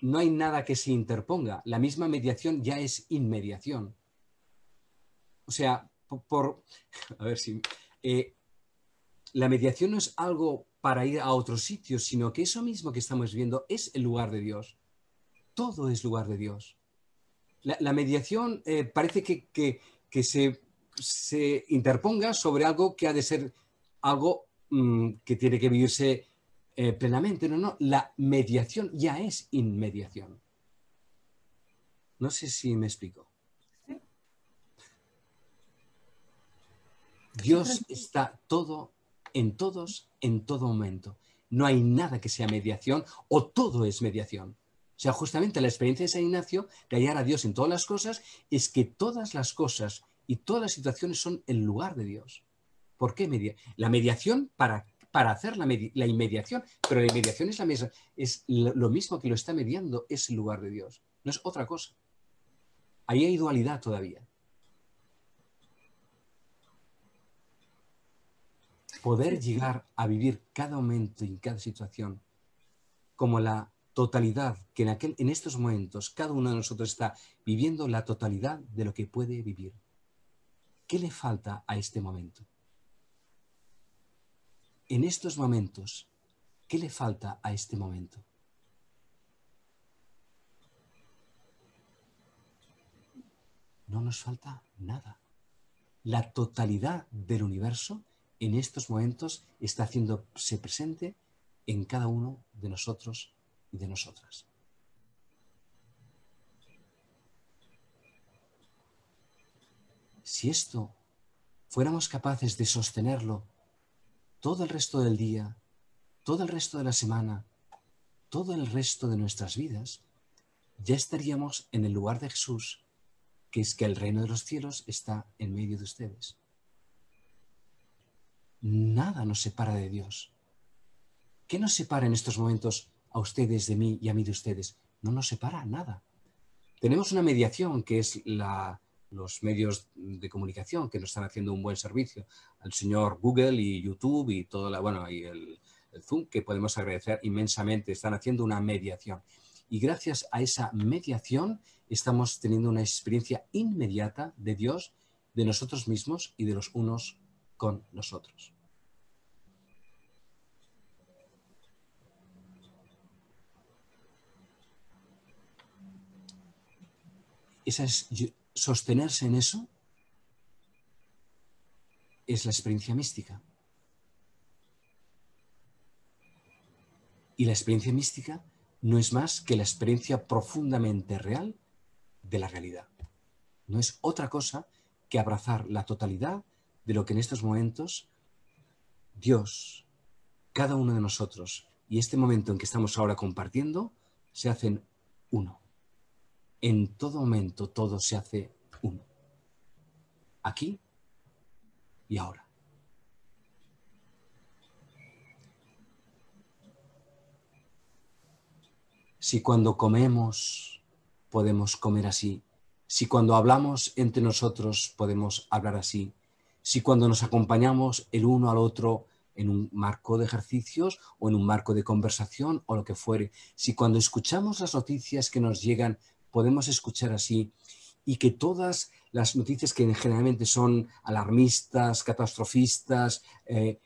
No hay nada que se interponga. La misma mediación ya es inmediación. O sea, por, [laughs] a ver si eh, la mediación no es algo para ir a otro sitio, sino que eso mismo que estamos viendo es el lugar de Dios todo es lugar de Dios. La, mediación eh, parece que, se, interponga sobre algo que ha de ser algo mm, que tiene que vivirse eh, plenamente. No, no, la mediación ya es inmediación. No sé si me explico. Dios está todo en todos en todo momento. No hay nada que sea mediación o todo es mediación. O sea, justamente la experiencia de San Ignacio de hallar a Dios en todas las cosas es que todas las cosas y todas las situaciones son el lugar de Dios. ¿Por qué media? La mediación para, para hacer la, la, inmediación, pero la inmediación es, la misma, es lo mismo que lo está mediando, es el lugar de Dios. No es otra cosa. Ahí hay dualidad todavía. Poder llegar a vivir cada momento y cada situación como la totalidad, que en, aquel, en estos momentos cada uno de nosotros está viviendo la totalidad de lo que puede vivir. ¿Qué le falta a este momento? En estos momentos, ¿qué le falta a este momento? no nos falta nada. La totalidad del universo en estos momentos está haciéndose presente en cada uno de nosotros y de nosotras. Si esto fuéramos capaces de sostenerlo todo el resto del día, todo el resto de la semana, todo el resto de nuestras vidas, ya estaríamos en el lugar de Jesús, que es que el reino de los cielos está en medio de ustedes. Nada nos separa de Dios. ¿Qué nos separa en estos momentos a ustedes de mí y a mí de ustedes? No nos separa nada. Tenemos una mediación que es la, los medios de comunicación que nos están haciendo un buen servicio, al señor Google y YouTube y todo la, bueno, y el, el Zoom, que podemos agradecer inmensamente, están haciendo una mediación. Y gracias a esa mediación estamos teniendo una experiencia inmediata de Dios, de nosotros mismos y de los unos con nosotros. Esa es, sostenerse en eso es la experiencia mística. Y la experiencia mística no es más que la experiencia profundamente real de la realidad. No es otra cosa que abrazar la totalidad de lo que en estos momentos Dios, cada uno de nosotros y este momento en que estamos ahora compartiendo, se hacen uno. En todo momento todo se hace uno. Aquí y ahora. Si cuando comemos podemos comer así, si cuando hablamos entre nosotros podemos hablar así, si cuando nos acompañamos el uno al otro en un marco de ejercicios o en un marco de conversación o lo que fuere, si cuando escuchamos las noticias que nos llegan podemos escuchar así y que todas las noticias que generalmente son alarmistas, catastrofistas, eh,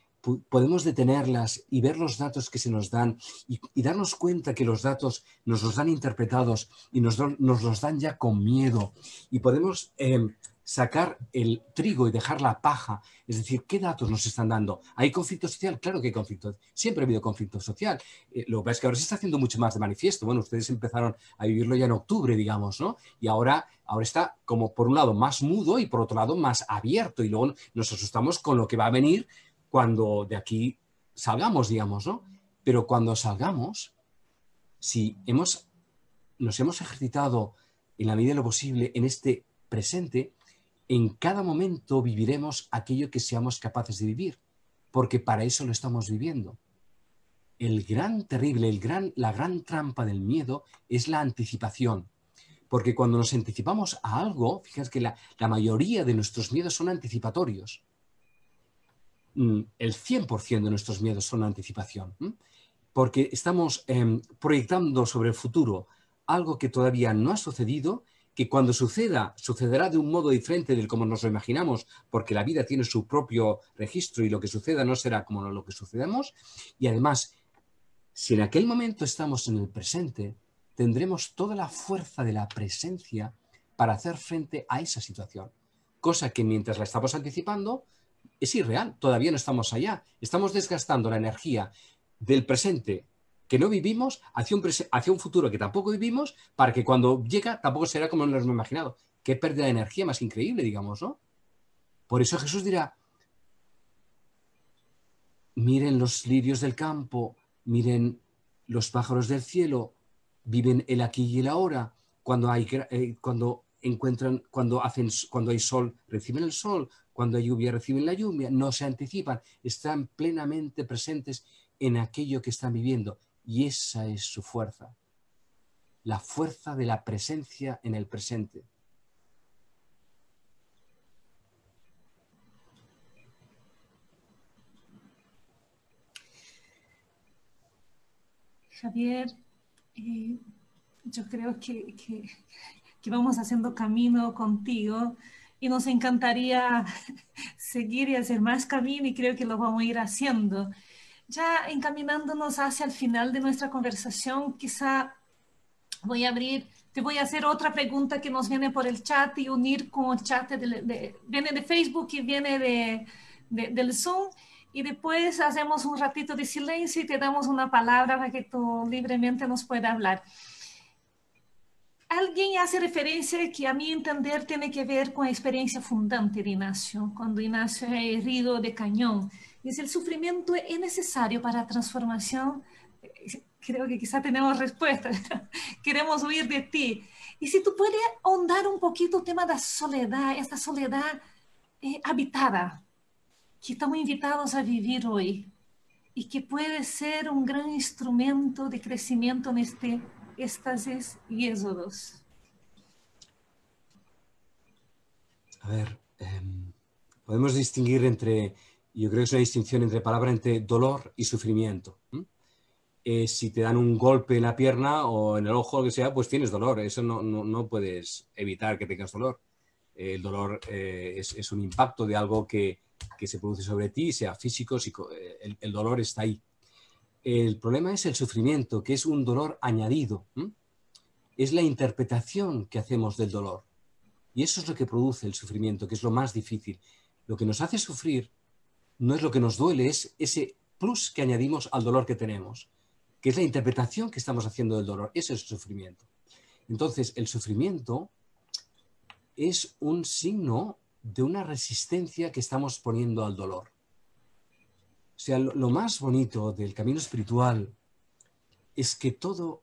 podemos detenerlas y ver los datos que se nos dan y, darnos cuenta que los datos nos los dan interpretados y nos, nos los dan ya con miedo. Y podemos em, sacar el trigo y dejar la paja, es decir, ¿qué datos nos están dando? ¿Hay conflicto social? Claro que hay conflicto, siempre ha habido conflicto social. Eh, lo que pasa es que ahora se está haciendo mucho más de manifiesto. Bueno, ustedes empezaron a vivirlo ya en octubre, digamos, ¿no? Y ahora, ahora está como por un lado más mudo y por otro lado más abierto y luego nos asustamos con lo que va a venir cuando de aquí salgamos, digamos, ¿no? Pero cuando salgamos, si hemos, nos hemos ejercitado en la medida de lo posible en este presente, en cada momento viviremos aquello que seamos capaces de vivir, porque para eso lo estamos viviendo. El gran terrible, el gran, la gran trampa del miedo es la anticipación. Porque cuando nos anticipamos a algo, fíjate que la, la mayoría de nuestros miedos son anticipatorios. Mm, el 100% de nuestros miedos son anticipación, porque estamos em, proyectando sobre el futuro algo que todavía no ha sucedido, que cuando suceda, sucederá de un modo diferente del como nos lo imaginamos, porque la vida tiene su propio registro y lo que suceda no será como lo que sucedamos. Y además, si en aquel momento estamos en el presente, tendremos toda la fuerza de la presencia para hacer frente a esa situación. Cosa que mientras la estamos anticipando, es irreal, todavía no estamos allá. Estamos desgastando la energía del presente que no vivimos hacia un, hacia un futuro que tampoco vivimos para que cuando llega tampoco será como nos hemos imaginado. Qué pérdida de energía más increíble, digamos, ¿no? Por eso Jesús dirá, miren los lirios del campo, miren los pájaros del cielo, viven el aquí y el ahora. Cuando hay, eh, cuando encuentran, cuando hacen, cuando hay sol, reciben el sol, cuando hay lluvia reciben la lluvia, no se anticipan, están plenamente presentes en aquello que están viviendo. Y esa es su fuerza, la fuerza de la presencia en el presente. Javier, eh, yo creo que, que vamos haciendo camino contigo y nos encantaría [laughs] seguir y hacer más camino y creo que lo vamos a ir haciendo. Ya encaminándonos hacia el final de nuestra conversación, quizá voy a abrir te voy a hacer otra pregunta que nos viene por el chat y unir con el chat, de, viene de Facebook y viene de, del Zoom. Y después hacemos un ratito de silencio y te damos una palabra para que tú libremente nos puedas hablar. Alguien hace referencia que a mi entender tiene que ver con la experiencia fundante de Ignacio, cuando Ignacio es herido de cañón. Dice, el sufrimiento es necesario para transformación creo que quizá tenemos respuesta. [laughs] Queremos huir de ti. Y si tú puedes ahondar un poquito el tema de la soledad, esta soledad eh, habitada, que estamos invitados a vivir hoy y que puede ser un gran instrumento de crecimiento en este éxtasis y éxodos. A ver, em, podemos distinguir entre, yo creo que es una distinción entre palabra entre dolor y sufrimiento. Eh, si te dan un golpe en la pierna o en el ojo, lo que sea, pues tienes dolor. Eso no, no, puedes evitar que tengas dolor. el dolor eh, es, un impacto de algo que, que, se produce sobre ti, sea físico, eh, el, el, dolor está ahí. El problema es el sufrimiento, que es un dolor añadido. Es la interpretación que hacemos del dolor. Y eso es lo que produce el sufrimiento, que es lo más difícil. Lo que nos hace sufrir no es lo que nos duele, es ese plus que añadimos al dolor que tenemos que es la interpretación que estamos haciendo del dolor. Ese es el sufrimiento. Entonces, el sufrimiento es un signo de una resistencia que estamos poniendo al dolor. O sea, lo, más bonito del camino espiritual es que todo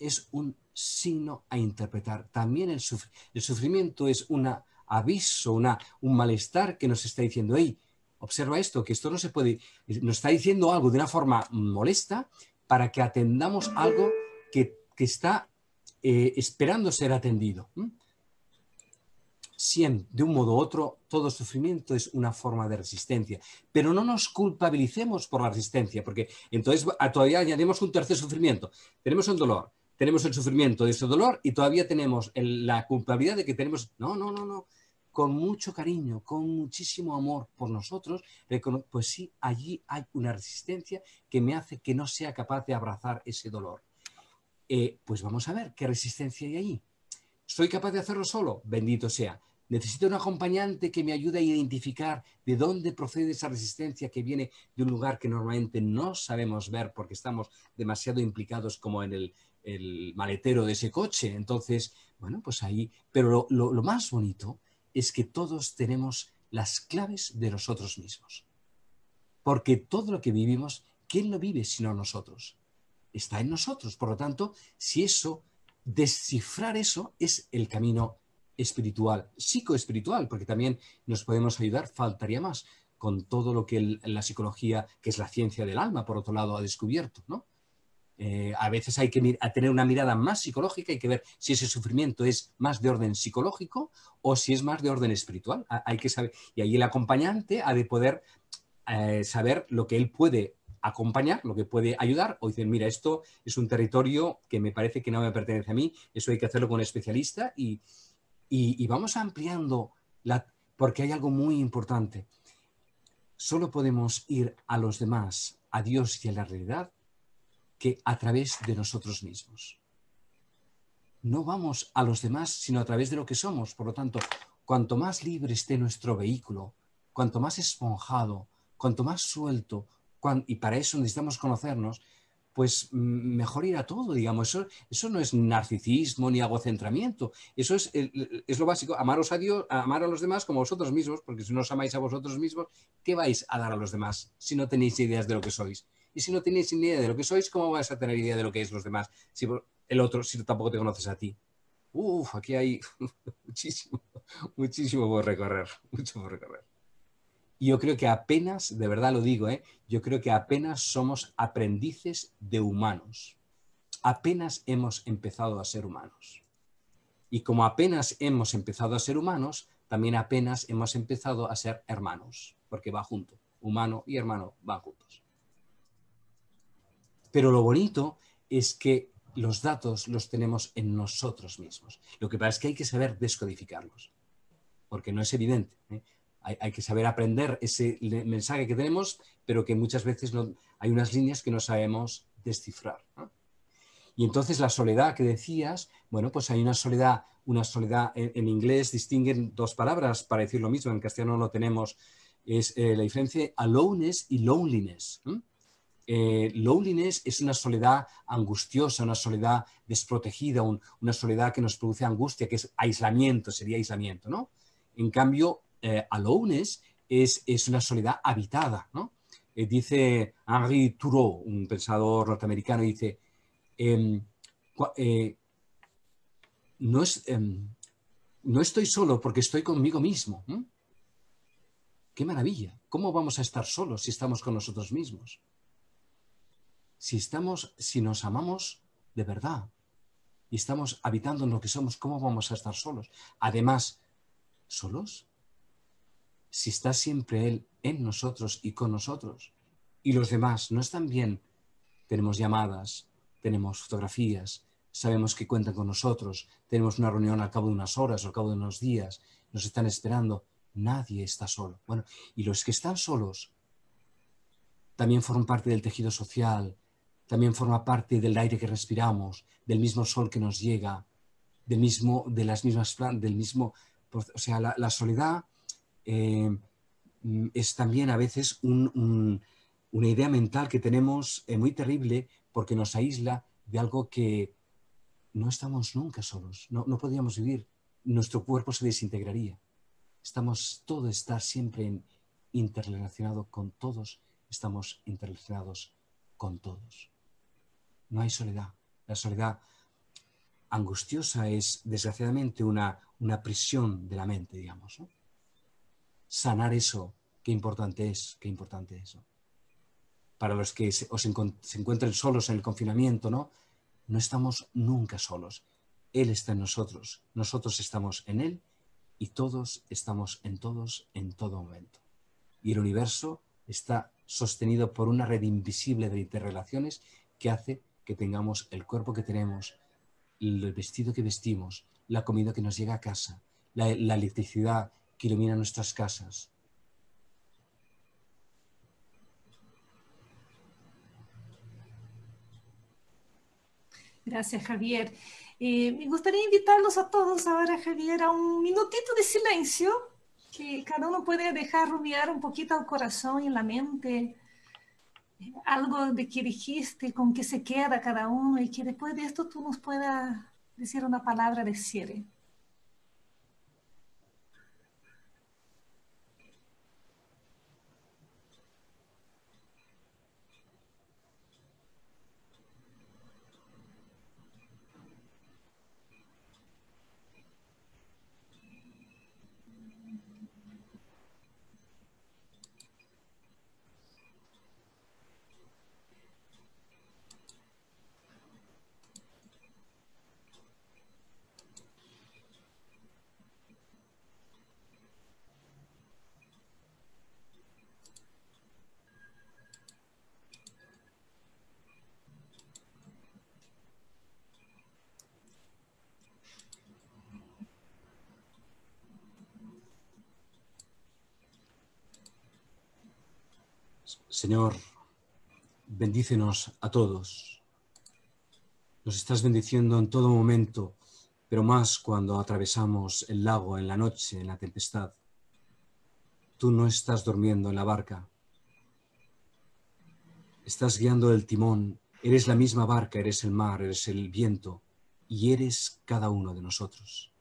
es un signo a interpretar. También el, sufrimiento es un aviso, una, un malestar que nos está diciendo, hey, observa esto, que esto no se puede, nos está diciendo algo de una forma molesta, para que atendamos algo que, está eh, esperando ser atendido. Siempre, de un modo u otro, todo sufrimiento es una forma de resistencia. Pero no nos culpabilicemos por la resistencia, porque entonces todavía añadimos un tercer sufrimiento. Tenemos el dolor, tenemos el sufrimiento de ese dolor y todavía tenemos la culpabilidad de que tenemos... No, no, no, no con mucho cariño, con muchísimo amor por nosotros, pues sí, allí hay una resistencia que me hace que no sea capaz de abrazar ese dolor. Eh, pues vamos a ver qué resistencia hay ahí. ¿Soy capaz de hacerlo solo? Bendito sea. Necesito un acompañante que me ayude a identificar de dónde procede esa resistencia que viene de un lugar que normalmente no sabemos ver porque estamos demasiado implicados como en el, maletero de ese coche. Entonces, bueno, pues ahí, pero lo más bonito es que todos tenemos las claves de nosotros mismos. Porque todo lo que vivimos, ¿quién lo vive sino nosotros? Está en nosotros. Por lo tanto, si eso, descifrar eso es el camino espiritual, psicoespiritual, porque también nos podemos ayudar, faltaría más, con todo lo que la psicología, que es la ciencia del alma, por otro lado, ha descubierto, ¿no? Eh, a veces hay que tener una mirada más psicológica, hay que ver si ese sufrimiento es más de orden psicológico o si es más de orden espiritual. Hay que saber, y ahí el acompañante ha de poder eh, saber lo que él puede acompañar, lo que puede ayudar, o dicen, mira, esto es un territorio que me parece que no me pertenece a mí, eso hay que hacerlo con un especialista y, y vamos ampliando, la, porque hay algo muy importante. Solo podemos ir a los demás, a Dios y a la realidad, que a través de nosotros mismos. No vamos a los demás, sino a través de lo que somos. Por lo tanto, cuanto más libre esté nuestro vehículo, cuanto más esponjado, cuanto más suelto, y para eso necesitamos conocernos, pues mejor ir a todo, digamos. Eso, eso no es narcisismo ni agocentramiento. Eso es, es lo básico. Amaros a Dios, amar a los demás como vosotros mismos, porque si no os amáis a vosotros mismos, ¿qué vais a dar a los demás si no tenéis ideas de lo que sois? Y si no tenéis ni idea de lo que sois, ¿cómo vas a tener idea de lo que es los demás? Si el otro, si tampoco te conoces a ti. Uf, aquí hay [laughs] muchísimo, muchísimo por recorrer, mucho por recorrer. Y yo creo que apenas, de verdad lo digo, ¿eh? yo creo que apenas somos aprendices de humanos. Apenas hemos empezado a ser humanos. Y como apenas hemos empezado a ser humanos, también apenas hemos empezado a ser hermanos, porque va junto. Humano y hermano van juntos. Pero lo bonito es que los datos los tenemos en nosotros mismos. Lo que pasa es que hay que saber descodificarlos, porque no es evidente. ¿eh? Hay, que saber aprender ese mensaje que tenemos, pero que muchas veces no, hay unas líneas que no sabemos descifrar. Y entonces la soledad que decías, bueno, pues hay una soledad, una soledad en, inglés distinguen dos palabras para decir lo mismo, en castellano no tenemos, es eh, la diferencia aloneness y loneliness. Loneliness es una soledad angustiosa, una soledad desprotegida, una soledad que nos produce angustia, que es aislamiento, sería aislamiento, ¿no? En cambio, eh, es, una soledad habitada, ¿no? dice Henri Thoreau, un pensador norteamericano, dice, Em, eh, no, es, em, no, estoy solo porque estoy conmigo mismo. Qué maravilla. ¿Cómo vamos a estar solos si estamos con nosotros mismos? Si estamos, si nos amamos de verdad y estamos habitando en lo que somos, ¿cómo vamos a estar solos? Además, ¿solos? Si está siempre Él en nosotros y con nosotros y los demás no están bien, tenemos llamadas, tenemos fotografías, sabemos que cuentan con nosotros, tenemos una reunión al cabo de unas horas o al cabo de unos días, nos están esperando. Nadie está solo. Bueno, y los que están solos también forman parte del tejido social, también forman parte del aire que respiramos, del mismo sol que nos llega, del mismo, de las mismas del mismo, o sea, la, soledad eh, es también a veces una idea mental que tenemos eh, muy terrible porque nos aísla de algo que no estamos nunca solos, no, no podríamos vivir, nuestro cuerpo se desintegraría. Estamos, todo está siempre interrelacionado con todos, estamos interrelacionados con todos. No hay soledad. La soledad angustiosa es, desgraciadamente, una, una prisión de la mente, digamos. Sanar eso, qué importante es, qué importante es. ¿no? para los que se, os se encuentren solos en el confinamiento, ¿no? No estamos nunca solos. Él está en nosotros, nosotros estamos en Él y todos estamos en todos en todo momento. Y el universo está sostenido por una red invisible de interrelaciones que hace que tengamos el cuerpo que tenemos, el vestido que vestimos, la comida que nos llega a casa, la, electricidad que ilumina nuestras casas, Gracias, Javier. Eh, me gustaría invitarlos a todos ahora, Javier, a un minutito de silencio, que cada uno puede dejar rumiar un poquito al corazón y la mente, algo de que dijiste, con que se queda cada uno y que después de esto tú nos puedas decir una palabra de cierre. Señor, bendícenos a todos. Nos estás bendiciendo en todo momento, pero más cuando atravesamos el lago en la noche, en la tempestad. Tú no estás durmiendo en la barca. Estás guiando el timón. Eres la misma barca, eres el mar, eres el viento y eres cada uno de nosotros.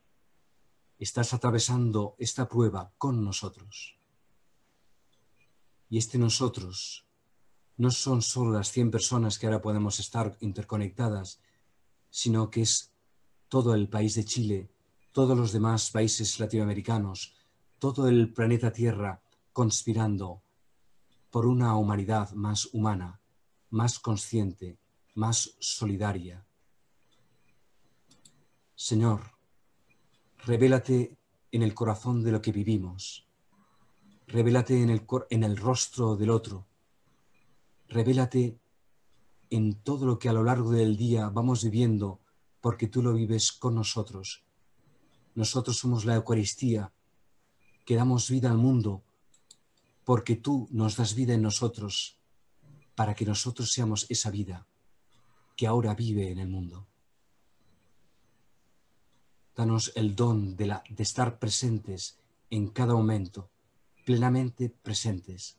Estás atravesando esta prueba con nosotros. Y este nosotros no son solo las 100 personas que ahora podemos estar interconectadas, sino que es todo el país de Chile, todos los demás países latinoamericanos, todo el planeta Tierra conspirando por una humanidad más humana, más consciente, más solidaria. Señor, revélate en el corazón de lo que vivimos Revélate en el, rostro del otro. Revélate en todo lo que a lo largo del día vamos viviendo porque tú lo vives con nosotros. Nosotros somos la Eucaristía que damos vida al mundo porque tú nos das vida en nosotros para que nosotros seamos esa vida. que ahora vive en el mundo. Danos el don de estar presentes en cada momento, plenamente presentes,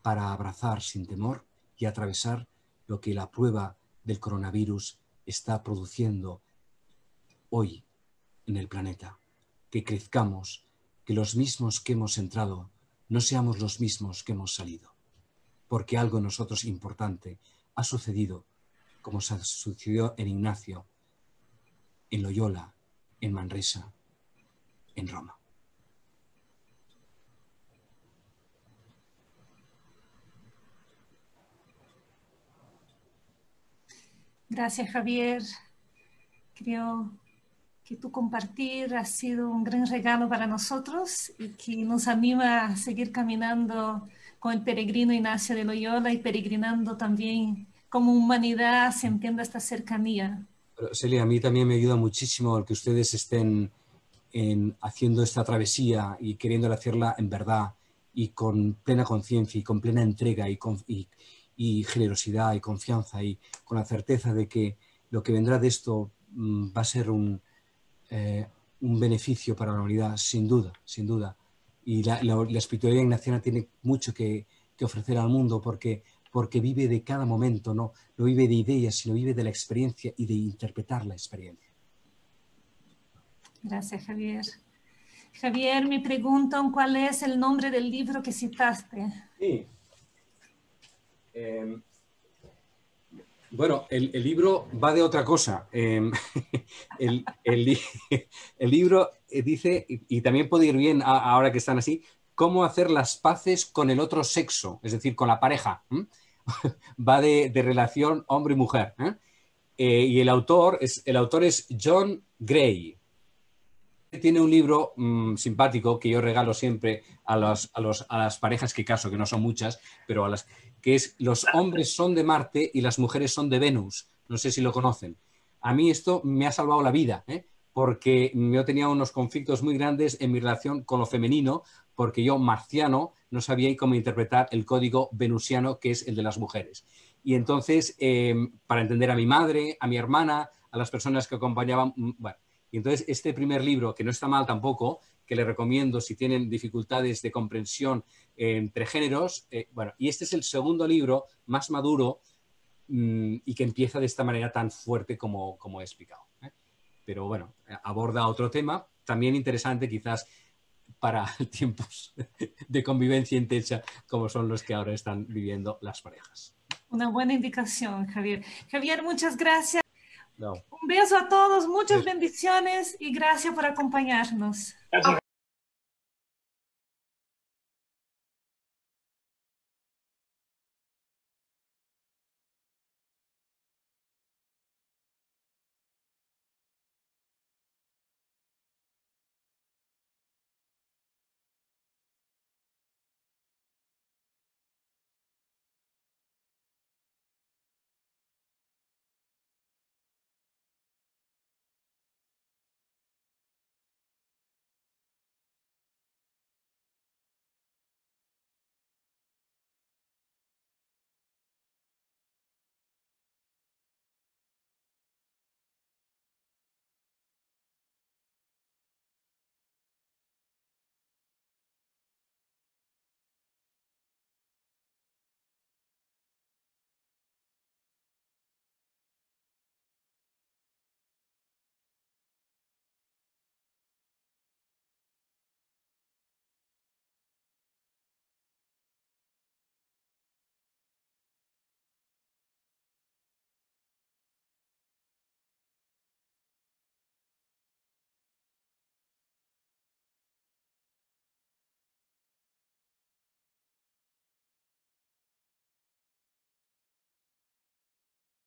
para abrazar sin temor y atravesar lo que la prueba del coronavirus está produciendo hoy en el planeta. Que crezcamos, que los mismos que hemos entrado no seamos los mismos que hemos salido, porque algo en nosotros importante ha sucedido, como sucedió en Ignacio, en Loyola, en Manresa, en Roma. Gracias, Javier. Creo que tu compartir ha sido un gran regalo para nosotros y que nos anima a seguir caminando con el peregrino Ignacio de Loyola y peregrinando también como humanidad, sintiendo esta cercanía. Celia, a mí también me ayuda muchísimo el que ustedes estén en, haciendo esta travesía y queriendo hacerla en verdad y con plena conciencia y con plena entrega y, y, y generosidad y confianza y con la certeza de que lo que vendrá de esto mm, va a ser un, eh, un beneficio para la humanidad, sin duda, sin duda. Y la, espiritualidad ignaciana tiene mucho que, ofrecer al mundo porque, porque vive de cada momento, ¿no? no vive de ideas, sino vive de la experiencia y de interpretar la experiencia. Gracias, Javier. Javier, me preguntan cuál es el nombre del libro que citaste. Sí. Em, bueno, el, libro va de otra cosa. Em, [laughs] [laughs] el, libro eh, dice, y, también puede ir bien ahora que están así, cómo hacer las paces con el otro sexo, es decir, con la pareja. [laughs] va de, relación hombre-mujer. ¿eh? Eh, y el autor, es, el autor es John Gray. Tiene un libro mm, simpático que yo regalo siempre a, a las parejas que caso, que no son muchas, pero a las que es los hombres son de Marte y las mujeres son de Venus. No sé si lo conocen. A mí esto me ha salvado la vida, ¿eh? porque yo tenía unos conflictos muy grandes en mi relación con lo femenino, porque yo, marciano, no sabía cómo interpretar el código venusiano, que es el de las mujeres. Y entonces, em, para entender a mi madre, a mi hermana, a las personas que acompañaban, mm, bueno, y entonces este primer libro, que no está mal tampoco, que le recomiendo si tienen dificultades de comprensión entre géneros. Eh, bueno, y este es el segundo libro más maduro mm, y que empieza de esta manera tan fuerte como, como he explicado. ¿eh? Pero bueno, aborda otro tema también interesante quizás para [laughs] tiempos de convivencia intensa como son los que ahora están viviendo las parejas. Una buena indicación, Javier. Javier, muchas gracias. Un beso a todos, muchas bendiciones y gracias por acompañarnos.